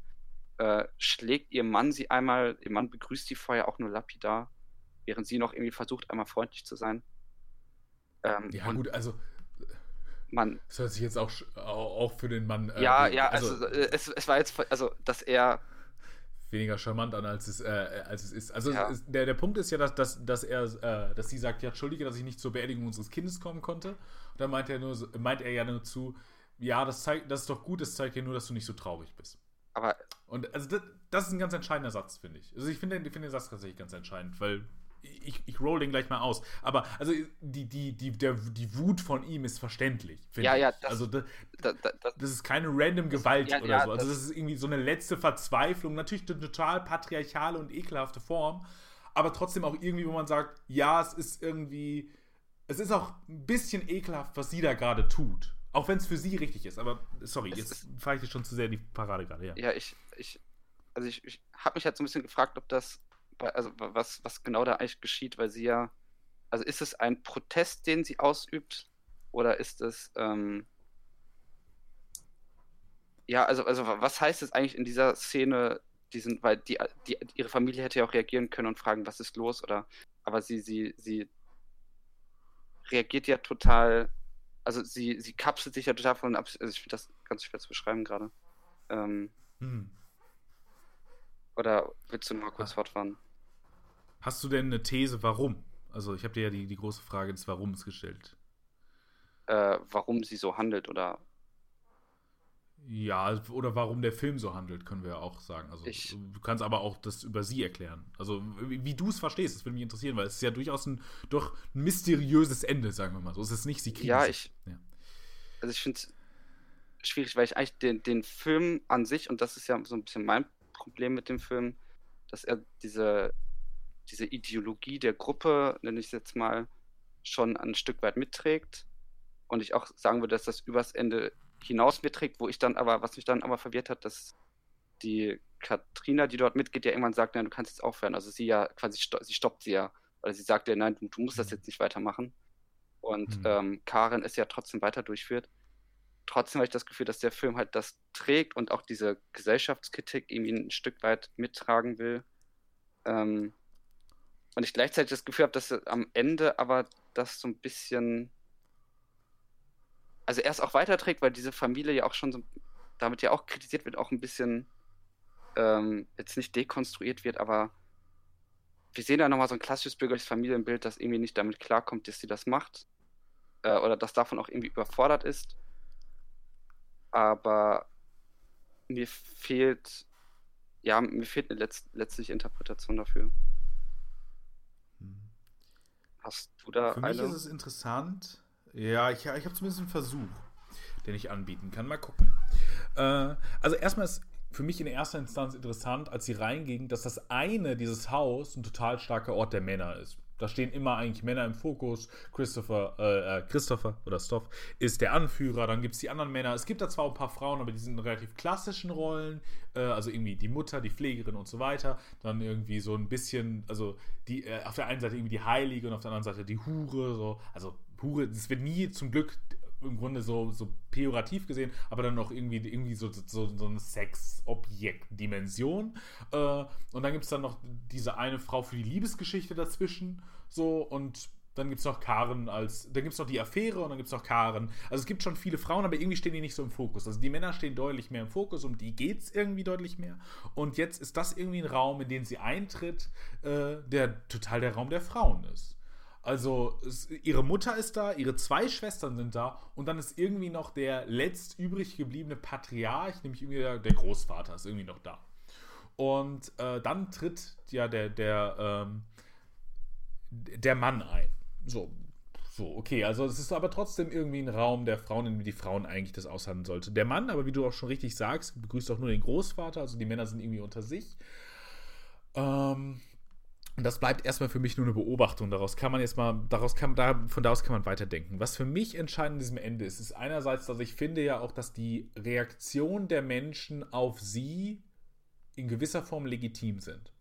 äh, schlägt ihr Mann sie einmal, ihr Mann begrüßt sie vorher auch nur lapidar, während sie noch irgendwie versucht, einmal freundlich zu sein. Ähm, Ja, gut, also man, das hört sich jetzt auch, auch für den Mann äh, ja, ja, also, äh, es, es war jetzt, also, dass er, weniger charmant an, als es, äh, als es ist. Also Ja. es der, der Punkt ist ja, dass, dass, dass er, äh, dass sie sagt, ja, entschuldige, dass ich nicht zur Beerdigung unseres Kindes kommen konnte. Und dann meint er nur, meint er ja nur zu, ja, das zeigt, das ist doch gut, das zeigt ja nur, dass du nicht so traurig bist. aber Und also das, das ist ein ganz entscheidender Satz, finde ich. Also ich finde ich finde den Satz tatsächlich ganz entscheidend, weil ich, ich roll den gleich mal aus. Aber also die, die, die, der, die Wut von ihm ist verständlich. Ja, ja, das- also das, da, da, das, das ist keine random Gewalt ja, oder ja, so. Also das- ist irgendwie so eine letzte Verzweiflung. Natürlich eine total patriarchale und ekelhafte Form, aber trotzdem auch irgendwie, wo man sagt, ja, es ist irgendwie, es ist auch ein bisschen ekelhaft, was sie da gerade tut. Auch wenn es für sie richtig ist. Aber sorry, Es jetzt fahre ich dir schon zu sehr in die Parade gerade. Ja. ja, ich, ich, also ich, ich habe mich halt so ein bisschen gefragt, ob das, also wa- was, was genau da eigentlich geschieht, weil sie ja, also ist es ein Protest, den sie ausübt, oder ist es, ähm, ja, also, also wa- was heißt es eigentlich in dieser Szene, diesen, weil die, die, ihre Familie hätte ja auch reagieren können und fragen, was ist los, oder, aber sie, sie, sie reagiert ja total, also sie, sie kapselt sich ja total von ab, also ich finde das ganz schwer zu beschreiben gerade. Ähm, Hm. oder willst du noch mal kurz Ah. fortfahren? Hast du denn eine These, warum? Also ich habe dir ja die, die große Frage des Warums gestellt. Äh, warum sie so handelt oder Ja, oder warum der Film so handelt, können wir ja auch sagen. Also Ich- du kannst aber auch das über sie erklären. Also wie, wie du es verstehst, das würde mich interessieren, weil es ist ja durchaus ein doch ein mysteriöses Ende, sagen wir mal so. Es ist nicht, sie kriegen Ja, sich. ich- Ja. also ich finde es schwierig, weil ich eigentlich den, den Film an sich, und das ist ja so ein bisschen mein Problem mit dem Film, dass er diese, diese Ideologie der Gruppe, nenne ich es jetzt mal, schon ein Stück weit mitträgt. Und ich auch sagen würde, dass das übers Ende hinaus mitträgt, wo ich dann aber, was mich dann aber verwirrt hat, dass die Katrina, die dort mitgeht, ja irgendwann sagt, nein, du kannst jetzt aufhören. Also sie ja quasi, sie stoppt sie ja, weil sie sagt ja, nein, du, du musst das Mhm. jetzt nicht weitermachen. Und Mhm. ähm, Karen es ja trotzdem weiter durchführt. Trotzdem habe ich das Gefühl, dass der Film halt das trägt und auch diese Gesellschaftskritik irgendwie ein Stück weit mittragen will. Ähm, und ich gleichzeitig das Gefühl habe, dass am Ende aber das so ein bisschen, also er es auch weiterträgt, weil diese Familie ja auch schon so, damit ja auch kritisiert wird, auch ein bisschen ähm, jetzt nicht dekonstruiert wird, aber wir sehen da nochmal so ein klassisches bürgerliches Familienbild, das irgendwie nicht damit klarkommt, dass sie das macht. Äh, oder das davon auch irgendwie überfordert ist. Aber mir fehlt, ja, mir fehlt eine letzt letztliche Interpretation dafür. Hast du da Für mich eine? ist es interessant. Ja, ich, ich habe zumindest einen Versuch, den ich anbieten kann. Mal gucken. Äh, also erstmal ist für mich in erster Instanz interessant, als sie reinging, dass das eine, dieses Haus, ein total starker Ort der Männer ist. Da stehen immer eigentlich Männer im Fokus. Christopher, äh, äh, Christopher oder Stoff ist der Anführer. Dann gibt es die anderen Männer. Es gibt da zwar ein paar Frauen, aber die sind in relativ klassischen Rollen. Äh, also irgendwie die Mutter, die Pflegerin und so weiter. Dann irgendwie so ein bisschen, also die äh, auf der einen Seite irgendwie die Heilige und auf der anderen Seite die Hure. So. Also Hure, das wird nie zum Glück im Grunde so, so pejorativ gesehen, aber dann noch irgendwie, irgendwie so, so, so eine Sex-Objekt-Dimension. Äh, und dann gibt es dann noch diese eine Frau für die Liebesgeschichte dazwischen. So, und dann gibt es noch Karen als, dann gibt es noch die Affäre und dann gibt es noch Karen. Also es gibt schon viele Frauen, aber irgendwie stehen die nicht so im Fokus. Also die Männer stehen deutlich mehr im Fokus, um die geht es irgendwie deutlich mehr. Und jetzt ist das irgendwie ein Raum, in den sie eintritt, äh, der total der Raum der Frauen ist. Also es, ihre Mutter ist da, ihre zwei Schwestern sind da und dann ist irgendwie noch der letzt übrig gebliebene Patriarch, nämlich irgendwie der, der Großvater ist irgendwie noch da. Und äh, dann tritt ja der, der, ähm, der Mann ein. So, so, okay, also es ist aber trotzdem irgendwie ein Raum der Frauen, in dem die Frauen eigentlich das aushandeln sollte. Der Mann, aber wie du auch schon richtig sagst, begrüßt auch nur den Großvater, also die Männer sind irgendwie unter sich. Ähm, und das bleibt erstmal für mich nur eine Beobachtung. Daraus kann man jetzt mal, daraus kann, da, von daraus kann man weiterdenken. Was für mich entscheidend in diesem Ende ist, ist einerseits, dass ich finde ja auch, dass die Reaktion der Menschen auf sie in gewisser Form legitim sind.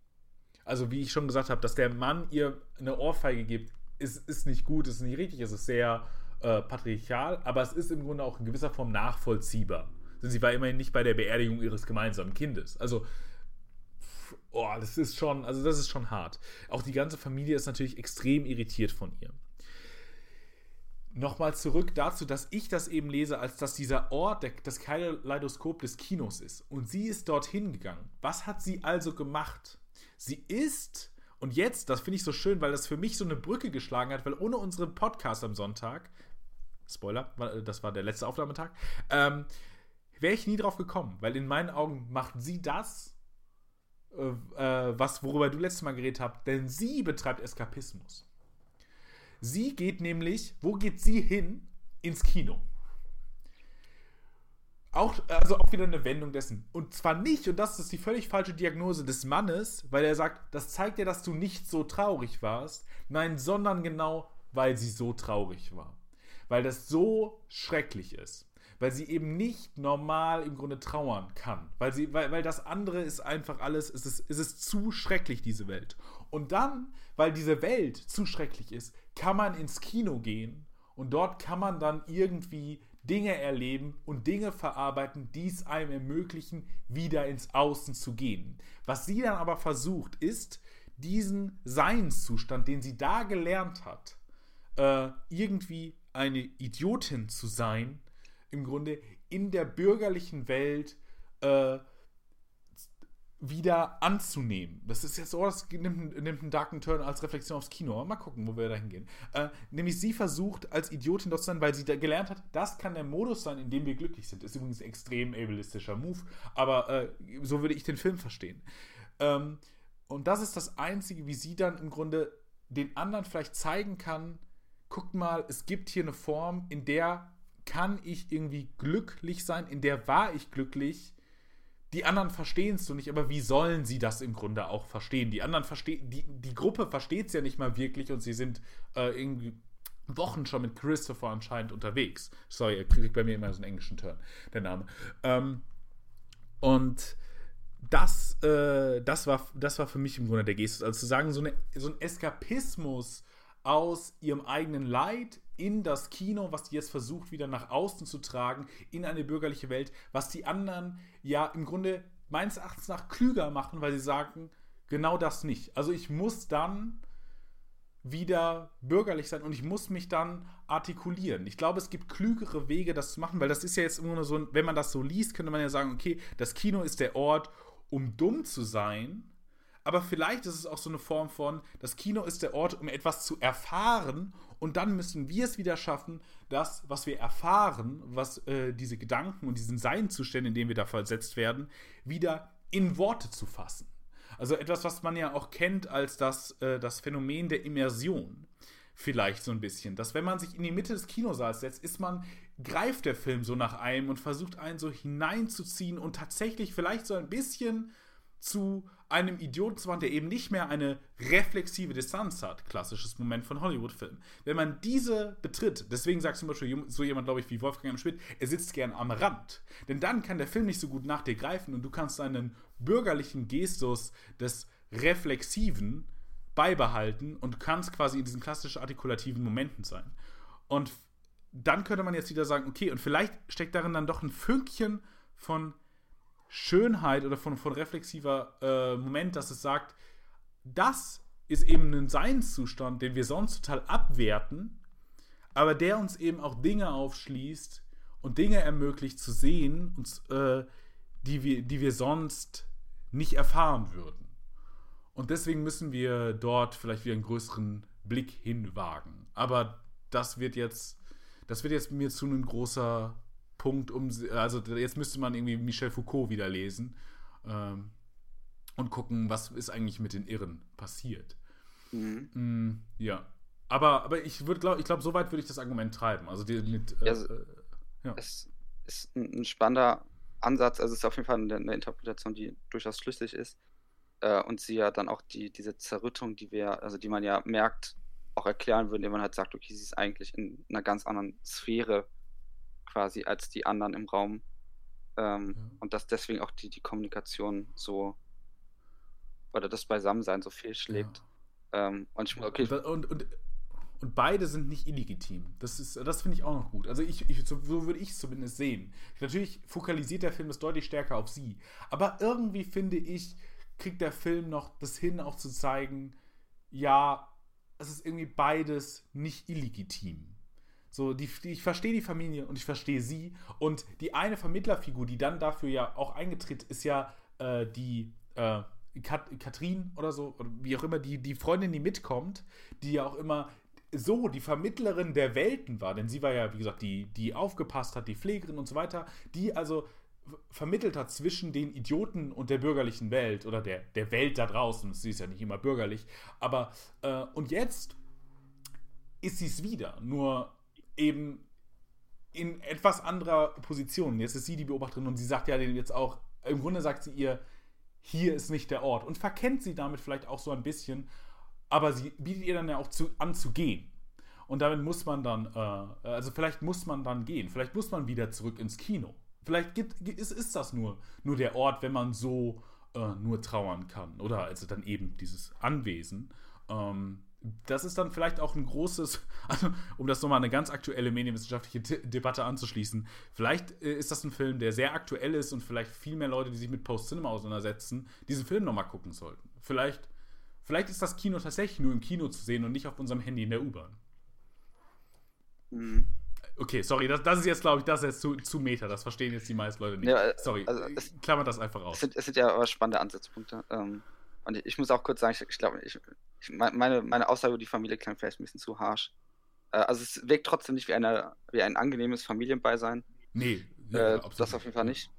Also, wie ich schon gesagt habe, dass der Mann ihr eine Ohrfeige gibt, ist, ist nicht gut, ist nicht richtig, es ist sehr äh, patriarchal, aber es ist im Grunde auch in gewisser Form nachvollziehbar. Sie war immerhin nicht bei der Beerdigung ihres gemeinsamen Kindes. Also, oh, das ist schon, also das ist schon hart. Auch die ganze Familie ist natürlich extrem irritiert von ihr. Nochmal zurück dazu, dass ich das eben lese, als dass dieser Ort der, das Kaleidoskop des Kinos ist. Und sie ist dorthin gegangen. Was hat sie also gemacht? Sie ist, und jetzt, das finde ich so schön, weil das für mich so eine Brücke geschlagen hat, weil ohne unseren Podcast am Sonntag, Spoiler, das war der letzte Aufnahmetag, ähm, wäre ich nie drauf gekommen, weil in meinen Augen macht sie das, äh, äh was, worüber du letztes Mal geredet hast, denn sie betreibt Eskapismus. Sie geht nämlich, wo geht sie hin? Ins Kino. Auch, also auch wieder eine Wendung dessen. Und zwar nicht, und das ist die völlig falsche Diagnose des Mannes, weil er sagt, das zeigt ja, dass du nicht so traurig warst. Nein, sondern genau, weil sie so traurig war. Weil das so schrecklich ist. Weil sie eben nicht normal im Grunde trauern kann. Weil, sie, weil, weil das andere ist einfach alles, es ist, es ist zu schrecklich, diese Welt. Und dann, weil diese Welt zu schrecklich ist, kann man ins Kino gehen und dort kann man dann irgendwie Dinge erleben und Dinge verarbeiten, die es einem ermöglichen, wieder ins Außen zu gehen. Was sie dann aber versucht, ist, diesen Seinszustand, den sie da gelernt hat, äh, irgendwie eine Idiotin zu sein, im Grunde in der bürgerlichen Welt äh, wieder anzunehmen. Das ist jetzt, oh, das nimmt, nimmt einen darken Turn als Reflexion aufs Kino. Mal gucken, wo wir da hingehen. Äh, nämlich sie versucht, als Idiotin dort zu sein, weil sie da gelernt hat, das kann der Modus sein, in dem wir glücklich sind. Ist übrigens ein extrem ableistischer Move, aber äh, so würde ich den Film verstehen. Ähm, und das ist das Einzige, wie sie dann im Grunde den anderen vielleicht zeigen kann, guckt mal, es gibt hier eine Form, in der kann ich irgendwie glücklich sein, in der war ich glücklich, die anderen verstehen es so nicht, aber wie sollen sie das im Grunde auch verstehen? Die anderen verstehen, die, die Gruppe versteht es ja nicht mal wirklich und sie sind äh, irgendwie Wochen schon mit Christopher anscheinend unterwegs. Sorry, er kriegt bei mir immer so einen englischen Turn, der Name. Ähm, und das, äh, das, war, das war für mich im Grunde der Gestus. Also zu sagen, so, eine, so ein Eskapismus aus ihrem eigenen Leid in das Kino, was die jetzt versucht, wieder nach außen zu tragen, in eine bürgerliche Welt, was die anderen ja im Grunde meines Erachtens nach klüger machen, weil sie sagen, genau das nicht. Also ich muss dann wieder bürgerlich sein und ich muss mich dann artikulieren. Ich glaube, es gibt klügere Wege, das zu machen, weil das ist ja jetzt immer nur so, wenn man das so liest, könnte man ja sagen, okay, das Kino ist der Ort, um dumm zu sein, aber vielleicht ist es auch so eine Form von, das Kino ist der Ort, um etwas zu erfahren und dann müssen wir es wieder schaffen, das, was wir erfahren, was äh, diese Gedanken und diesen Seinzustände, in denen wir da versetzt werden, wieder in Worte zu fassen. Also etwas, was man ja auch kennt als das, äh, das Phänomen der Immersion. Vielleicht so ein bisschen. Dass wenn man sich in die Mitte des Kinosaals setzt, ist man, greift der Film so nach einem und versucht einen so hineinzuziehen und tatsächlich vielleicht so ein bisschen zu einem Idioten zu machen, der eben nicht mehr eine reflexive Distanz hat. Klassisches Moment von Hollywood-Filmen. Wenn man diese betritt, deswegen sagt zum Beispiel so jemand, glaube ich, wie Wolfgang M. Schmidt, er sitzt gern am Rand. Denn dann kann der Film nicht so gut nach dir greifen und du kannst einen bürgerlichen Gestus des Reflexiven beibehalten und kannst quasi in diesen klassischen artikulativen Momenten sein. Und dann könnte man jetzt wieder sagen, okay, und vielleicht steckt darin dann doch ein Fünkchen von Schönheit oder von, von reflexiver äh, Moment, dass es sagt, das ist eben ein Seinszustand, den wir sonst total abwerten, aber der uns eben auch Dinge aufschließt und Dinge ermöglicht zu sehen, uns, äh, die, wir, die wir sonst nicht erfahren würden. Und deswegen müssen wir dort vielleicht wieder einen größeren Blick hinwagen. Aber das wird jetzt, das wird jetzt mir zu einem großer Punkt um, also jetzt müsste man irgendwie Michel Foucault wieder lesen. Ähm, und gucken, was ist eigentlich mit den Irren passiert. Mhm. Mm, ja. Aber, aber ich würde glaube, ich glaube, so weit würde ich das Argument treiben. Also die, mit, äh, Ja, so- äh, ja. Es ist ein, ein spannender Ansatz, also es ist auf jeden Fall eine, eine Interpretation, die durchaus schlüssig ist. Äh, und sie ja dann auch die, diese Zerrüttung, die wir, also die man ja merkt, auch erklären würde, indem man halt sagt, okay, sie ist eigentlich in einer ganz anderen Sphäre quasi als die anderen im Raum. Ähm, Ja. Und dass deswegen auch die, die Kommunikation so oder das Beisammensein so fehlschlägt. Ähm, und ich, okay, Und, und, und, beide sind nicht illegitim. Das, ist- das finde ich auch noch gut. Also ich, ich, so, so würde ich es zumindest sehen. Natürlich fokalisiert der Film es deutlich stärker auf sie. Aber irgendwie finde ich, kriegt der Film noch das hin, auch zu zeigen, ja, es ist irgendwie beides nicht illegitim. So, die, die, ich verstehe die Familie und ich verstehe sie. Und die eine Vermittlerfigur, die dann dafür ja auch eingetritt, ist ja äh, die äh, Kat Katrin oder so, oder wie auch immer, die, die Freundin, die mitkommt, die ja auch immer so die Vermittlerin der Welten war, denn sie war ja, wie gesagt, die, die aufgepasst hat, die Pflegerin und so weiter, die also vermittelt hat zwischen den Idioten und der bürgerlichen Welt oder der, der Welt da draußen. Sie ist ja nicht immer bürgerlich. Aber, äh, und jetzt ist sie es wieder, nur eben in etwas anderer Position. Jetzt ist sie die Beobachterin und sie sagt ja jetzt auch, im Grunde sagt sie ihr, hier ist nicht der Ort und verkennt sie damit vielleicht auch so ein bisschen, aber sie bietet ihr dann ja auch zu, an zu gehen. Und damit muss man dann, äh, also vielleicht muss man dann gehen, vielleicht muss man wieder zurück ins Kino. Vielleicht gibt, ist, ist das nur, nur der Ort, wenn man so äh, nur trauern kann. Oder also dann eben dieses Anwesen. Ähm, das ist dann vielleicht auch ein großes, also um das nochmal eine ganz aktuelle medienwissenschaftliche De Debatte anzuschließen, vielleicht äh, ist das ein Film, der sehr aktuell ist und vielleicht viel mehr Leute, die sich mit Post-Cinema auseinandersetzen, diesen Film nochmal gucken sollten. Vielleicht, vielleicht ist das Kino tatsächlich nur im Kino zu sehen und nicht auf unserem Handy in der U-Bahn. mhm. Okay, sorry, das, das ist jetzt, glaube ich, das ist jetzt zu, zu Meta. Das verstehen jetzt die meisten Leute nicht. Ja, äh, sorry, also es- klammert das einfach Es aus. sind, es sind ja aber spannende Ansatzpunkte. Ähm, und ich, ich muss auch kurz sagen, ich, ich glaube, ich, ich, meine, meine Aussage über die Familie klang vielleicht ein bisschen zu harsh. Äh, also es wirkt trotzdem nicht wie, eine, wie ein angenehmes Familienbeisein. Nee, Äh, absolut das auf jeden Fall nicht.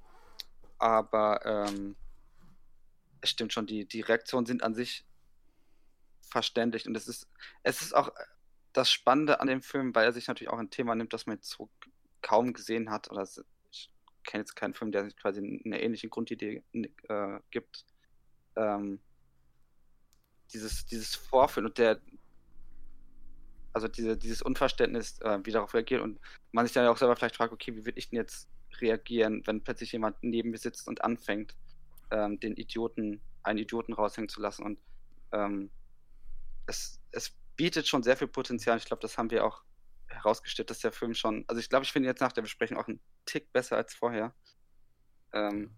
Aber ähm, es stimmt schon, die, die Reaktionen sind an sich verständlich. Und es ist, es ist auch das Spannende an dem Film, weil er sich natürlich auch ein Thema nimmt, das man jetzt so kaum gesehen hat. Oder ich kenne jetzt keinen Film, der sich quasi eine ähnliche Grundidee äh, gibt. Ähm, dieses, dieses Vorführen und der, also diese, dieses Unverständnis, äh, wie darauf reagiert und man sich dann auch selber vielleicht fragt, okay, wie würde ich denn jetzt reagieren, wenn plötzlich jemand neben mir sitzt und anfängt, ähm, den Idioten, einen Idioten raushängen zu lassen. Und ähm, es, es bietet schon sehr viel Potenzial. Ich glaube, das haben wir auch herausgestellt, dass der Film schon, also ich glaube, ich finde jetzt nach der Besprechung auch einen Tick besser als vorher. Ähm,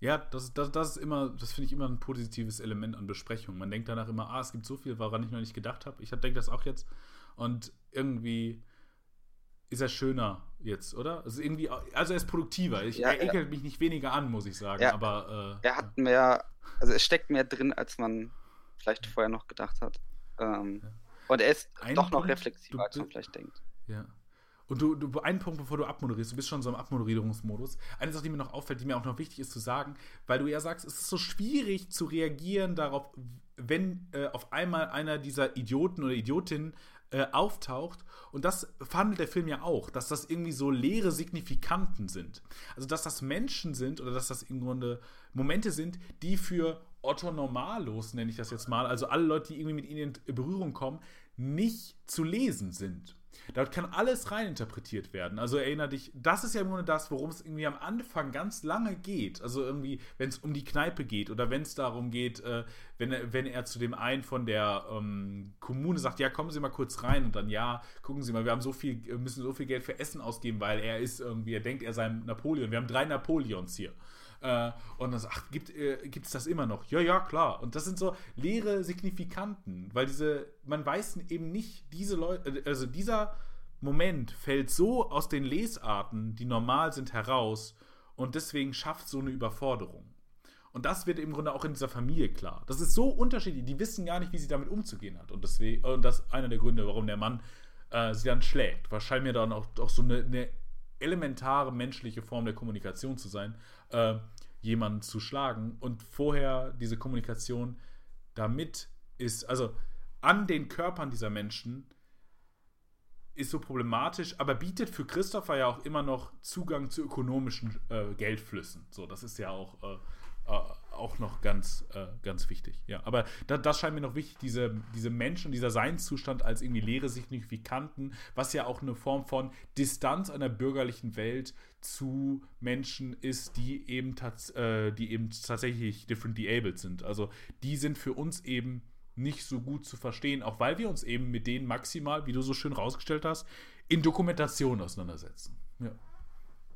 Ja, das, das, das ist immer, das finde ich immer ein positives Element an Besprechungen. Man denkt danach immer, ah, es gibt so viel, woran ich noch nicht gedacht habe. Ich denke das auch jetzt. Und irgendwie ist er schöner jetzt, oder? Also irgendwie, also er ist produktiver. Ich, Ja, er ekelt mich nicht weniger an, muss ich sagen. Ja. aber äh, er hat mehr, also es steckt mehr drin, als man vielleicht vorher noch gedacht hat. Ähm, Ja. Und er ist Ein doch noch Punkt, reflexiver, als man vielleicht denkt. Ja. Und du, du, einen Punkt, bevor du abmoderierst, du bist schon so im Abmoderierungsmodus. Eine Sache, die mir noch auffällt, die mir auch noch wichtig ist zu sagen, weil du ja sagst, es ist so schwierig zu reagieren darauf, wenn äh, auf einmal einer dieser Idioten oder Idiotinnen äh, auftaucht. Und das verhandelt der Film ja auch, dass das irgendwie so leere Signifikanten sind. Also, dass das Menschen sind oder dass das im Grunde Momente sind, die für Otto Normalos, nenne ich das jetzt mal, also alle Leute, die irgendwie mit ihnen in Berührung kommen, nicht zu lesen sind. Dort kann alles reininterpretiert werden. Also erinnere dich, das ist ja Grunde das, worum es irgendwie am Anfang ganz lange geht. Also irgendwie, wenn es um die Kneipe geht oder wenn es darum geht, äh, wenn, er, wenn er zu dem einen von der ähm, Kommune sagt, ja, kommen Sie mal kurz rein und dann, ja, gucken Sie mal, wir haben so viel, müssen so viel Geld für Essen ausgeben, weil er ist irgendwie, er denkt, er sei Napoleon. Wir haben drei Napoleons hier. Äh, und dann sagt, ach, gibt es das immer noch? Ja, ja, klar. Und das sind so leere Signifikanten, weil diese, man weiß eben nicht, diese Leute, also dieser Moment fällt so aus den Lesarten, die normal sind, heraus und deswegen schafft so eine Überforderung. Und das wird im Grunde auch in dieser Familie klar. Das ist so unterschiedlich, die wissen gar nicht, wie sie damit umzugehen hat. Und, deswegen, und das ist einer der Gründe, warum der Mann äh, sie dann schlägt. Wahrscheinlich mir dann auch, auch so eine, eine elementare menschliche Form der Kommunikation zu sein. Äh, jemanden zu schlagen und vorher diese Kommunikation damit ist, also an den Körpern dieser Menschen ist so problematisch, aber bietet für Christopher ja auch immer noch Zugang zu ökonomischen äh, Geldflüssen. So, das ist ja auch, äh, äh, auch noch ganz, äh, ganz wichtig. Ja, aber da, das scheint mir noch wichtig, diese, diese Menschen, dieser Seinszustand als irgendwie leere Signifikanten, was ja auch eine Form von Distanz einer bürgerlichen Welt zu Menschen ist, die eben, äh, die eben tatsächlich differently abled sind. Also die sind für uns eben nicht so gut zu verstehen, auch weil wir uns eben mit denen maximal, wie du so schön rausgestellt hast, in Dokumentation auseinandersetzen. Ja.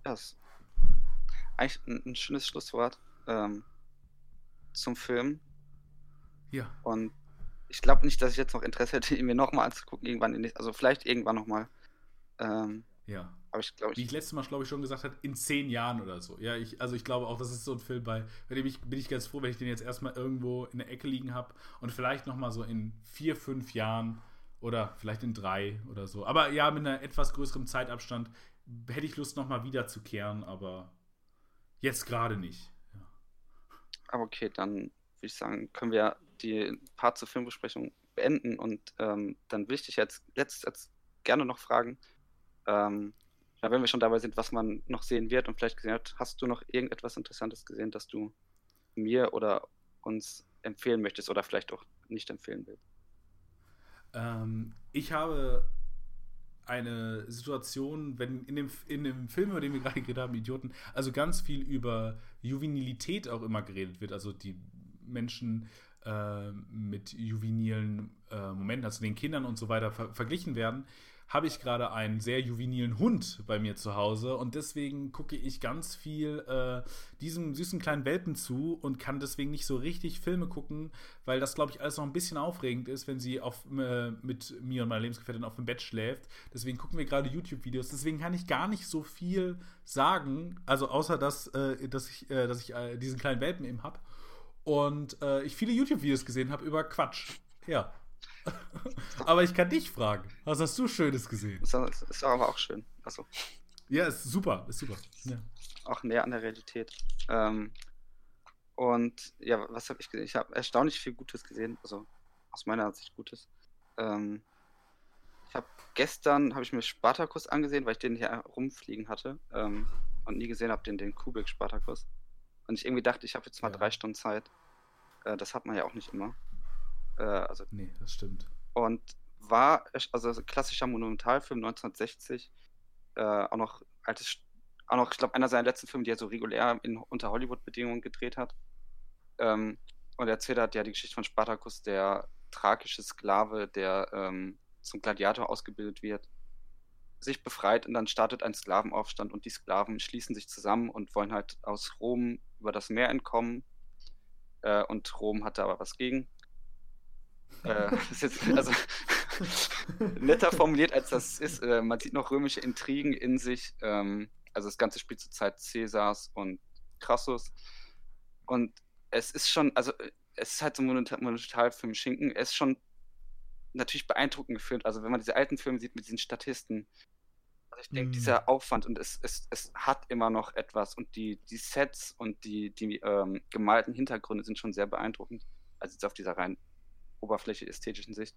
Das ist eigentlich ein, ein schönes Schlusswort ähm, zum Film. Ja. Und ich glaube nicht, dass ich jetzt noch Interesse hätte, ihn mir nochmal anzugucken, irgendwann, in, also vielleicht irgendwann nochmal. Ähm, ja. aber ich glaube, Wie ich letztes Mal, glaube ich, schon gesagt habe, in zehn Jahren oder so. Ja, ich, also ich glaube auch, das ist so ein Film, bei, bei dem ich bin ich ganz froh, wenn ich den jetzt erstmal irgendwo in der Ecke liegen habe und vielleicht nochmal so in vier, fünf Jahren oder vielleicht in drei oder so. Aber ja, mit einer etwas größeren Zeitabstand hätte ich Lust, nochmal wiederzukehren, aber jetzt gerade nicht. Aber okay, dann würde ich sagen, können wir die Part zur Filmbesprechung beenden und ähm, dann will ich dich jetzt, jetzt gerne noch fragen, ähm, ja, wenn wir schon dabei sind, was man noch sehen wird und vielleicht gesehen hat, hast du noch irgendetwas Interessantes gesehen, das du mir oder uns empfehlen möchtest oder vielleicht auch nicht empfehlen willst? Ähm, ich habe eine Situation, wenn in dem, in dem Film, über den wir gerade geredet haben, Idioten, also ganz viel über Juvenilität auch immer geredet wird, also die Menschen äh, mit juvenilen äh, Momenten, also den Kindern und so weiter ver verglichen werden, habe ich gerade einen sehr juvenilen Hund bei mir zu Hause und deswegen gucke ich ganz viel äh, diesem süßen kleinen Welpen zu und kann deswegen nicht so richtig Filme gucken, weil das, glaube ich, alles noch ein bisschen aufregend ist, wenn sie auf, äh, mit mir und meiner Lebensgefährtin auf dem Bett schläft. Deswegen gucken wir gerade YouTube-Videos. Deswegen kann ich gar nicht so viel sagen, also außer dass, äh, dass ich, äh, dass ich äh, diesen kleinen Welpen eben habe und äh, ich viele YouTube-Videos gesehen habe über Quatsch. Ja. aber ich kann dich fragen. Was hast du Schönes gesehen? Das ist aber auch schön. Also, Ja, ist super, ist super. Ja. auch näher an der Realität. Ähm, und ja, was habe ich gesehen? Ich habe erstaunlich viel Gutes gesehen, also aus meiner Sicht Gutes. Ähm, ich habe gestern habe ich mir Spartacus angesehen, weil ich den hier rumfliegen hatte ähm, und nie gesehen habe, den, den Kubik Spartacus. Und ich irgendwie dachte, ich habe jetzt mal Ja. drei Stunden Zeit. Äh, das hat man ja auch nicht immer. Äh, also Nee, das stimmt. und war also ein klassischer Monumentalfilm 1960 äh, auch noch altes auch noch ich glaube einer seiner letzten Filme die er so regulär in unter Hollywood Bedingungen gedreht hat ähm, und er erzählt hat ja die Geschichte von Spartacus der thrakische Sklave der ähm, zum Gladiator ausgebildet wird sich befreit und dann startet ein Sklavenaufstand und die Sklaven schließen sich zusammen und wollen halt aus Rom über das Meer entkommen äh, und Rom hatte aber was gegen äh, das ist jetzt also netter formuliert, als das ist. Äh, man sieht noch römische Intrigen in sich. Ähm, also das Ganze spielt zur Zeit Cäsars und Crassus. Und es ist schon, also es ist halt so ein Monumental- Monumentalfilm Schinken. Er ist schon natürlich beeindruckend gefilmt. Also wenn man diese alten Filme sieht mit diesen Statisten. Also ich denke, Mm. dieser Aufwand und es, es, es hat immer noch etwas. Und die, die Sets und die, die ähm, gemalten Hintergründe sind schon sehr beeindruckend. Also jetzt auf dieser rein Oberfläche ästhetischen Sicht.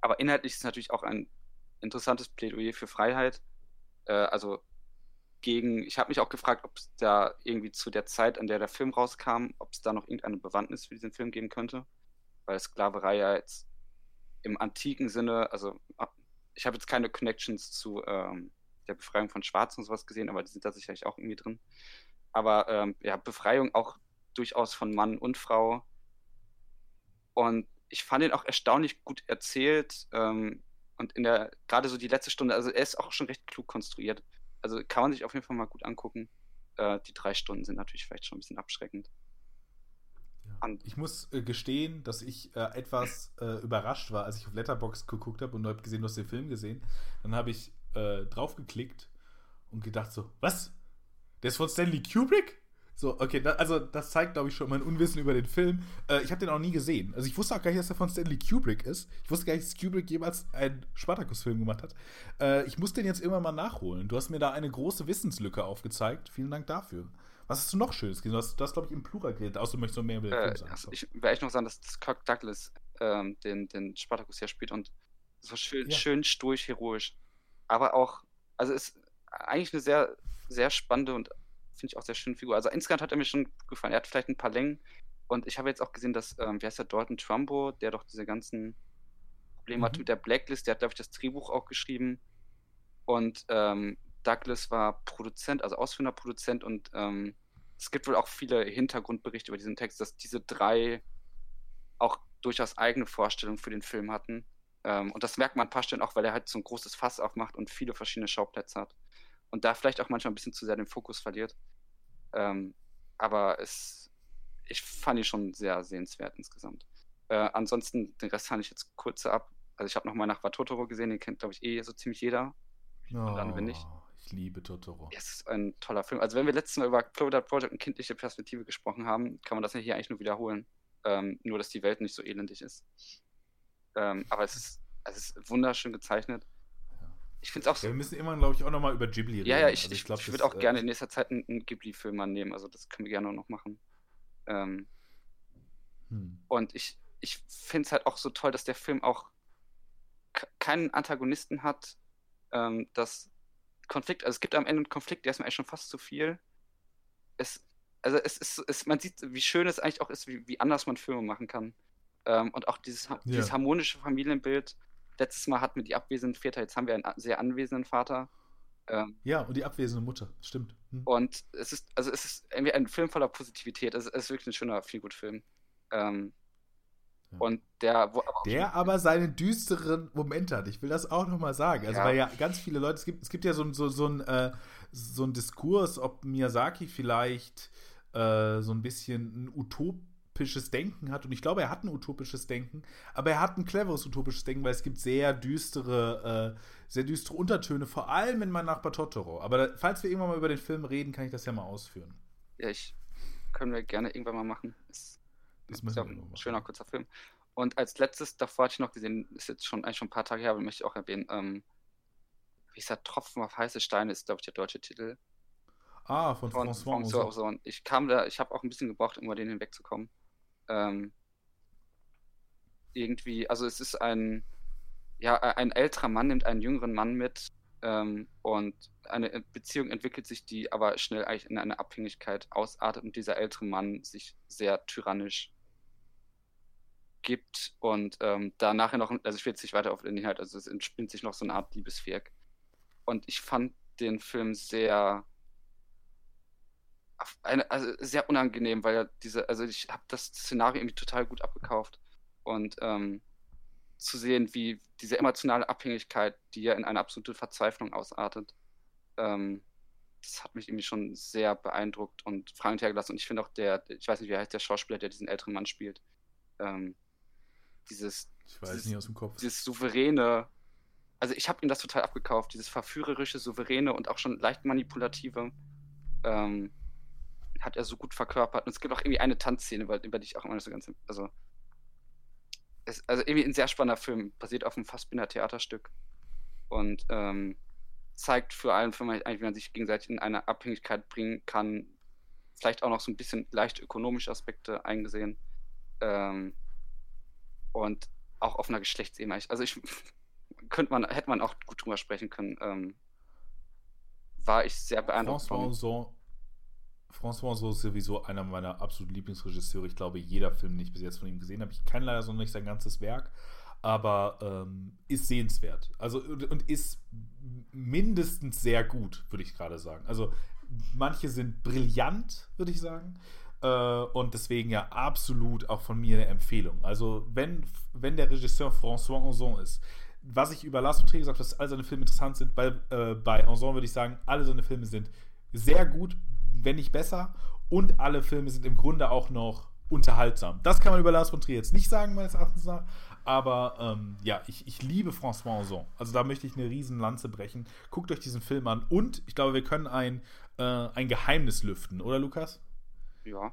Aber inhaltlich ist es natürlich auch ein interessantes Plädoyer für Freiheit. Äh, also gegen, ich habe mich auch gefragt, ob es da irgendwie zu der Zeit, an der der Film rauskam, ob es da noch irgendeine Bewandtnis für diesen Film geben könnte. Weil Sklaverei ja jetzt im antiken Sinne, also ab- ich habe jetzt keine Connections zu ähm, der Befreiung von Schwarzen und sowas gesehen, aber die sind da sicherlich auch irgendwie drin. Aber ähm, ja, Befreiung auch durchaus von Mann und Frau. Und ich fand ihn auch erstaunlich gut erzählt. Ähm, und in der, gerade so die letzte Stunde, also er ist auch schon recht klug konstruiert. Also kann man sich auf jeden Fall mal gut angucken. Äh, die drei Stunden sind natürlich vielleicht schon ein bisschen abschreckend. Ja. Ich muss äh, gestehen, dass ich äh, etwas äh, überrascht war, als ich auf Letterbox geguckt habe und habe gesehen, du hast den Film gesehen. Dann habe ich äh, draufgeklickt und gedacht so, was? Der ist von Stanley Kubrick? So, okay, da, also das zeigt, glaube ich, schon mein Unwissen über den Film. Äh, ich habe den auch nie gesehen. Also ich wusste auch gar nicht, dass er von Stanley Kubrick ist. Ich wusste gar nicht, dass Kubrick jemals einen Spartacus-Film gemacht hat. Äh, ich muss den jetzt immer mal nachholen. Du hast mir da eine große Wissenslücke aufgezeigt. Vielen Dank dafür. Was hast du noch Schönes gesehen? Du hast das, glaube ich, im Plural geredet, außer du möchtest noch mehr über den Äh, Film sagen. also ich will echt noch sagen, dass, Kirk Douglas ähm, den, den Spartacus ja spielt und so schön, Ja. schön stoisch, heroisch. Aber auch, also ist eigentlich eine sehr, sehr spannende und finde ich auch sehr schöne Figur. Also insgesamt hat er mir schon gefallen. Er hat vielleicht ein paar Längen und ich habe jetzt auch gesehen, dass, ähm, wie heißt der, Dalton Trumbo, der doch diese ganzen Probleme hat Mhm. mit der Blacklist, der hat, glaube ich, das Drehbuch auch geschrieben. Und ähm, Douglas war Produzent, also ausführender Produzent und ähm, es gibt wohl auch viele Hintergrundberichte über diesen Text, dass diese drei auch durchaus eigene Vorstellungen für den Film hatten. Ähm, und das merkt man an ein paar Stellen auch, weil er halt so ein großes Fass aufmacht und viele verschiedene Schauplätze hat. Und da vielleicht auch manchmal ein bisschen zu sehr den Fokus verliert. Ähm, aber es, ich fand ihn schon sehr sehenswert insgesamt. Äh, ansonsten, den Rest fand ich jetzt kurz ab. Also ich habe nochmal nach Totoro gesehen, den kennt, glaube ich, eh so ziemlich jeder. Oh, dann bin ich- ich liebe Totoro. Es ist ein toller Film. Also wenn wir letztes Mal über Cloverfield Project und kindliche Perspektive gesprochen haben, kann man das ja hier eigentlich nur wiederholen. Ähm, nur, dass die Welt nicht so elendig ist. Ähm, aber es ist, es ist wunderschön gezeichnet. Ja. Ich finde es auch. Ja, wir müssen immer, glaube ich, auch nochmal über Ghibli reden. Ja, ja, ich, Also ich, ich würde auch äh, gerne in nächster Zeit einen, einen Ghibli-Film annehmen. Also das können wir gerne noch machen. Ähm, Hm. und ich, ich finde es halt auch so toll, dass der Film auch keinen Antagonisten hat. Ähm, das Konflikt, also es gibt am Ende einen Konflikt, der ist mir eigentlich schon fast zu viel. Es, also es ist, es, man sieht, wie schön es eigentlich auch ist, wie, wie anders man Filme machen kann. Ähm, und auch dieses, ha- dieses Ja. harmonische Familienbild. Letztes Mal hatten wir die abwesenden Väter, jetzt haben wir einen sehr anwesenden Vater. Ähm, Ja, und die abwesende Mutter, stimmt. Hm. und es ist, also es ist irgendwie ein Film voller Positivität. Es, es ist wirklich ein schöner, viel gut Film. Ähm, Ja. Und der, wo, Der aber seine düsteren Momente hat. Ich will das auch nochmal sagen. Also, Ja. weil ja ganz viele Leute, es gibt, es gibt ja so, so, so, ein, äh, so ein Diskurs, ob Miyazaki vielleicht äh, so ein bisschen ein utopisches Denken hat. Und ich glaube, er hat ein utopisches Denken, aber er hat ein cleveres utopisches Denken, weil es gibt sehr düstere, äh, sehr düstere Untertöne, vor allem in mein Nachbar Totoro. Aber da, falls wir irgendwann mal über den Film reden, kann ich das ja mal ausführen. ja, ich, können wir gerne irgendwann mal machen. Ist, Das ist ja ein schöner, kurzer Film. Und als letztes, davor hatte ich noch gesehen, ist jetzt schon eigentlich schon ein paar Tage her, aber möchte ich auch erwähnen, ähm, wie ist der Tropfen auf heiße Steine, ist, glaube ich, der deutsche Titel. Ah, von, von François François. Ozon. Ich kam da, ich habe auch ein bisschen gebraucht, um über den hinwegzukommen. Ähm, irgendwie, also es ist ein, ja, ein älterer Mann nimmt einen jüngeren Mann mit ähm, und eine Beziehung entwickelt sich, die aber schnell eigentlich in eine Abhängigkeit ausartet und dieser ältere Mann sich sehr tyrannisch gibt und ähm, da nachher noch, also ich will jetzt nicht weiter auf den Inhalt, also es entspinnt sich noch so eine Art Liebesvierk. Und ich fand den Film sehr eine, also sehr unangenehm, weil er diese, also ich habe das Szenario irgendwie total gut abgekauft und ähm, zu sehen, wie diese emotionale Abhängigkeit, die ja in eine absolute Verzweiflung ausartet, ähm, das hat mich irgendwie schon sehr beeindruckt und fragend hergelassen. Und ich finde auch der, ich weiß nicht, wie heißt der Schauspieler, der diesen älteren Mann spielt, ähm, dieses Ich weiß Dieses- nicht aus dem Kopf. dieses souveräne, also ich habe ihm das total abgekauft, dieses verführerische, souveräne und auch schon leicht manipulative, ähm, hat er so gut verkörpert. Und es gibt auch irgendwie eine Tanzszene, über, über die ich auch immer nicht so ganz, also, es, also irgendwie ein sehr spannender Film, basiert auf einem Fassbinder Theaterstück und ähm, zeigt für allen Filmen eigentlich, wie man sich gegenseitig in eine Abhängigkeit bringen kann. Vielleicht auch noch so ein bisschen leicht ökonomische Aspekte eingesehen. Ähm, und auch auf einer Geschlechtsebene. Also ich könnte man, hätte man auch gut drüber sprechen können. Ähm, war ich sehr beeindruckt François von. François Ozon ist sowieso einer meiner absoluten Lieblingsregisseure. Ich glaube, jeder Film, den ich bis jetzt von ihm gesehen habe, ich kenne leider so nicht sein ganzes Werk, aber ähm, ist sehenswert. Also und, ist mindestens sehr gut, würde ich gerade sagen. Also manche sind brillant, würde ich sagen. Äh, und deswegen ja absolut auch von mir eine Empfehlung. Also wenn, wenn der Regisseur François Ozon ist, was ich über Lars von Trier gesagt habe, dass alle seine Filme interessant sind, bei, äh, bei Ozon würde ich sagen, alle seine Filme sind sehr gut, wenn nicht besser. Und alle Filme sind im Grunde auch noch unterhaltsam. Das kann man über Lars von Trier jetzt nicht sagen, meines Erachtens nach. Aber ähm, ja, ich, ich liebe François Ozon. Also da möchte ich eine riesen Lanze brechen. Guckt euch diesen Film an. Und ich glaube, wir können ein, äh, ein Geheimnis lüften, oder Lukas? Ja,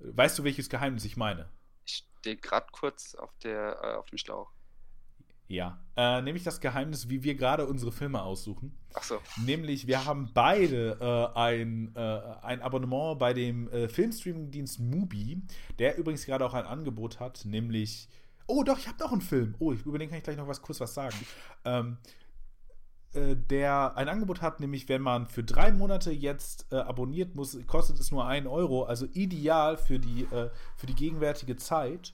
Weißt du, welches Geheimnis ich meine? ich stehe gerade kurz auf, der, äh, auf dem Schlauch. Ja, äh, nämlich das Geheimnis, wie wir gerade unsere Filme aussuchen. Ach so. Nämlich, wir haben beide äh, ein, äh, ein Abonnement bei dem äh, Filmstreaming-Dienst Mubi, der übrigens gerade auch ein Angebot hat, nämlich. Oh, doch, ich habe noch einen Film. Oh, über den kann ich gleich noch was kurz was sagen. Ähm, äh, der ein Angebot hat, nämlich wenn man für drei Monate jetzt äh, abonniert muss, kostet es nur ein Euro, also ideal für die, äh, für die gegenwärtige Zeit.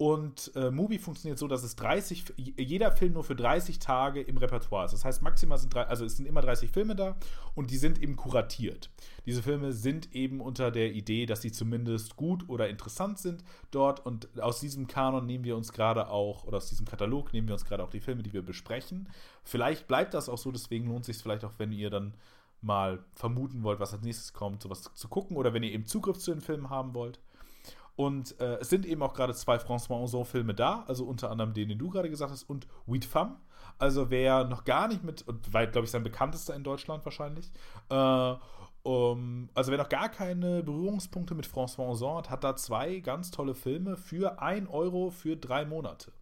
Und äh, Mubi funktioniert so, dass es 30, jeder Film nur für 30 Tage im Repertoire ist. Das heißt, maximal sind drei, also es sind immer 30 Filme da und die sind eben kuratiert. Diese Filme sind eben unter der Idee, dass sie zumindest gut oder interessant sind dort. Und aus diesem Kanon nehmen wir uns gerade auch, oder aus diesem Katalog nehmen wir uns gerade auch die Filme, die wir besprechen. Vielleicht bleibt das auch so, deswegen lohnt es sich vielleicht auch, wenn ihr dann mal vermuten wollt, was als nächstes kommt, sowas zu gucken oder wenn ihr eben Zugriff zu den Filmen haben wollt. Und äh, es sind eben auch gerade zwei François Ozon-Filme da, also unter anderem den, den du gerade gesagt hast, und Weed Femme. Also wer noch gar nicht mit, weil, glaube ich, sein bekanntester in Deutschland wahrscheinlich, äh, um, also wer noch gar keine Berührungspunkte mit François Ozon hat, hat da zwei ganz tolle Filme für 1 Euro für drei Monate.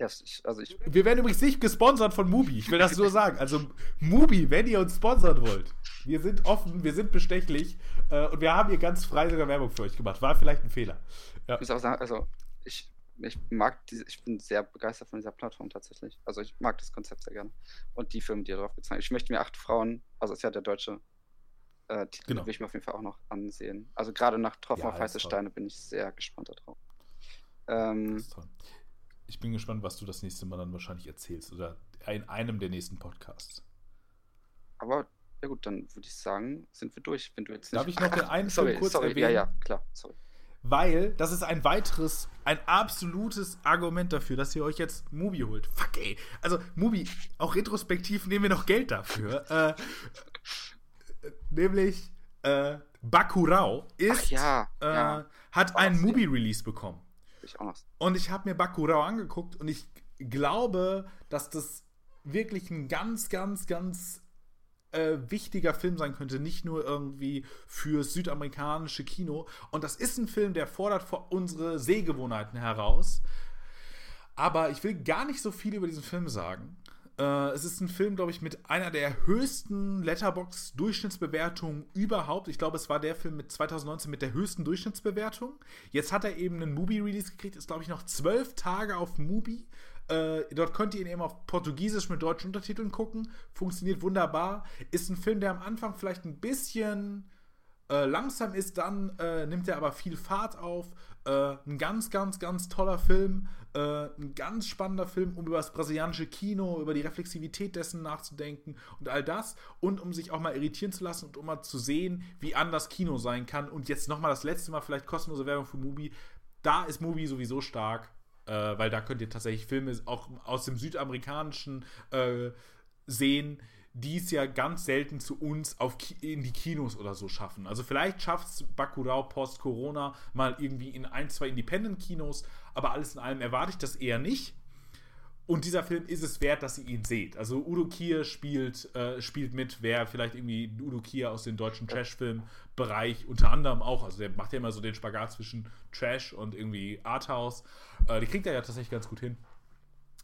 Ja, ich, also ich, Wir werden übrigens nicht gesponsert von Mubi. Ich will das nur sagen. Also Mubi, wenn ihr uns sponsern wollt, wir sind offen, wir sind bestechlich äh, und wir haben hier ganz frei sogar Werbung für euch gemacht. War vielleicht ein Fehler. Ja. ich muss auch sagen, also ich, ich mag diese, ich bin sehr begeistert von dieser Plattform tatsächlich. Also ich mag das Konzept sehr gerne. Und die Filme, die ihr drauf gezeigt Ich möchte mir acht Frauen, also ist ja der deutsche äh, Titel, Genau. will ich mir auf jeden Fall auch noch ansehen. Also gerade nach Tropfen Ja, auf heiße. Steine bin ich sehr gespannt darauf. Ähm, Das ist toll. Ich bin gespannt, was du das nächste Mal dann wahrscheinlich erzählst oder in einem der nächsten Podcasts. aber ja gut, dann würde ich sagen, sind wir durch. Wenn du jetzt Darf ich noch den einen sorry, kurz sorry, erwähnen? Ja, ja, klar, sorry. Weil das ist ein weiteres, ein absolutes Argument dafür, dass ihr euch jetzt Mubi holt. Fuck, ey. Also, Mubi, auch retrospektiv nehmen wir noch Geld dafür. Äh, äh, nämlich äh, Bakurau ist, Ach ja, äh, ja. hat einen. Mubi-Release bekommen. Ich auch noch. Und ich habe mir Bakurau angeguckt und ich glaube, dass das wirklich ein ganz, ganz, ganz äh, wichtiger Film sein könnte, nicht nur irgendwie fürs südamerikanische Kino. Und das ist ein Film, der fordert unsere Sehgewohnheiten heraus. Aber ich will gar nicht so viel über diesen Film sagen. Äh, es ist ein Film, glaube ich, mit einer der höchsten Letterbox-Durchschnittsbewertungen überhaupt. Ich glaube, es war der Film mit 2019 mit der höchsten Durchschnittsbewertung. Jetzt hat er eben einen Mubi-Release gekriegt, ist, glaube ich, noch zwölf Tage auf Mubi. Äh, dort könnt ihr ihn eben auf Portugiesisch mit deutschen Untertiteln gucken. Funktioniert wunderbar. Ist ein Film, der am Anfang vielleicht ein bisschen äh, langsam ist, dann äh, nimmt er aber viel Fahrt auf. Äh, ein ganz, ganz, ganz toller Film. Äh, ein ganz spannender Film, um über das brasilianische Kino, über die Reflexivität dessen nachzudenken und all das. Und um sich auch mal irritieren zu lassen und um mal zu sehen, wie anders Kino sein kann. Und jetzt nochmal das letzte Mal vielleicht kostenlose Werbung für Mubi. Da ist Mubi sowieso stark, äh, weil da könnt ihr tatsächlich Filme auch aus dem südamerikanischen sehen, die es ja ganz selten zu uns auf Ki in die Kinos oder so schaffen. Also vielleicht schafft es Bacurau post-Corona mal irgendwie in ein, zwei Independent-Kinos, aber alles in allem erwarte ich das eher nicht. Und dieser Film ist es wert, dass ihr ihn seht. Also Udo Kier spielt, äh, spielt mit, wer vielleicht irgendwie Udo Kier aus dem deutschen Trash-Film-Bereich unter anderem auch, also der macht ja immer so den Spagat zwischen Trash und irgendwie Arthouse. Äh, die kriegt er ja tatsächlich ganz gut hin.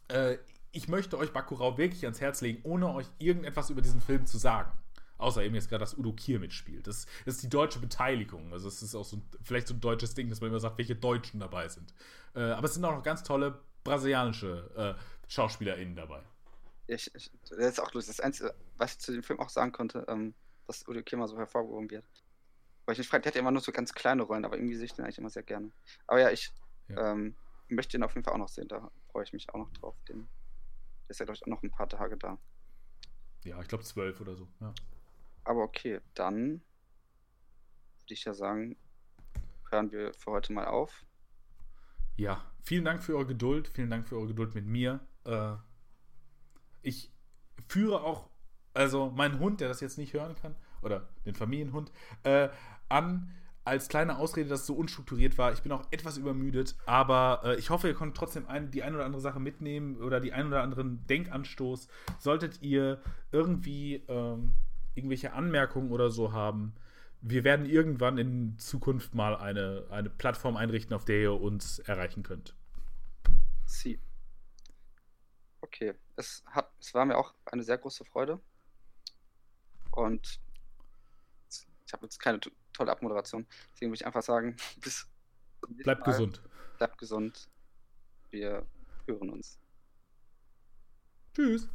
Äh, ich möchte euch Bakurau wirklich ans Herz legen, ohne euch irgendetwas über diesen Film zu sagen. Außer eben jetzt gerade, dass Udo Kier mitspielt. Das, das ist die deutsche Beteiligung. Also es ist auch so ein, vielleicht so ein deutsches Ding, dass man immer sagt, welche Deutschen dabei sind. Äh, aber es sind auch noch ganz tolle brasilianische äh, SchauspielerInnen dabei. Ich, ich, das ist auch lustig. Das Einzige, was ich zu dem Film auch sagen konnte, ähm, dass Udo Kier mal so hervorgehoben wird. Weil ich mich frage, der hat ja immer nur so ganz kleine Rollen, aber irgendwie sehe ich den eigentlich immer sehr gerne. Aber ja, ich Ja. Ähm, möchte ihn auf jeden Fall auch noch sehen. Da freue ich mich auch noch drauf. Den, ist ja, glaube ich, auch noch ein paar Tage da. Ja, ich glaube zwölf oder so. Ja. Aber okay, dann würde ich ja sagen, hören wir für heute mal auf. Ja, vielen Dank für eure Geduld. Vielen Dank für eure Geduld mit mir. Äh, ich führe auch, also meinen Hund, der das jetzt nicht hören kann, oder den Familienhund, äh, an als kleine Ausrede, dass es so unstrukturiert war. Ich bin auch etwas übermüdet, aber äh, ich hoffe, ihr konntet trotzdem ein, die ein oder andere Sache mitnehmen oder die ein oder anderen Denkanstoß. Solltet ihr irgendwie ähm, irgendwelche Anmerkungen oder so haben, wir werden irgendwann in Zukunft mal eine, eine Plattform einrichten, auf der ihr uns erreichen könnt. Sie. Okay, es, hat, es war mir auch eine sehr große Freude. Und ich habe jetzt keine tolle Abmoderation. Deswegen würde ich einfach sagen, bis Bleibt Mal. gesund. Bleibt gesund. Wir hören uns. Tschüss.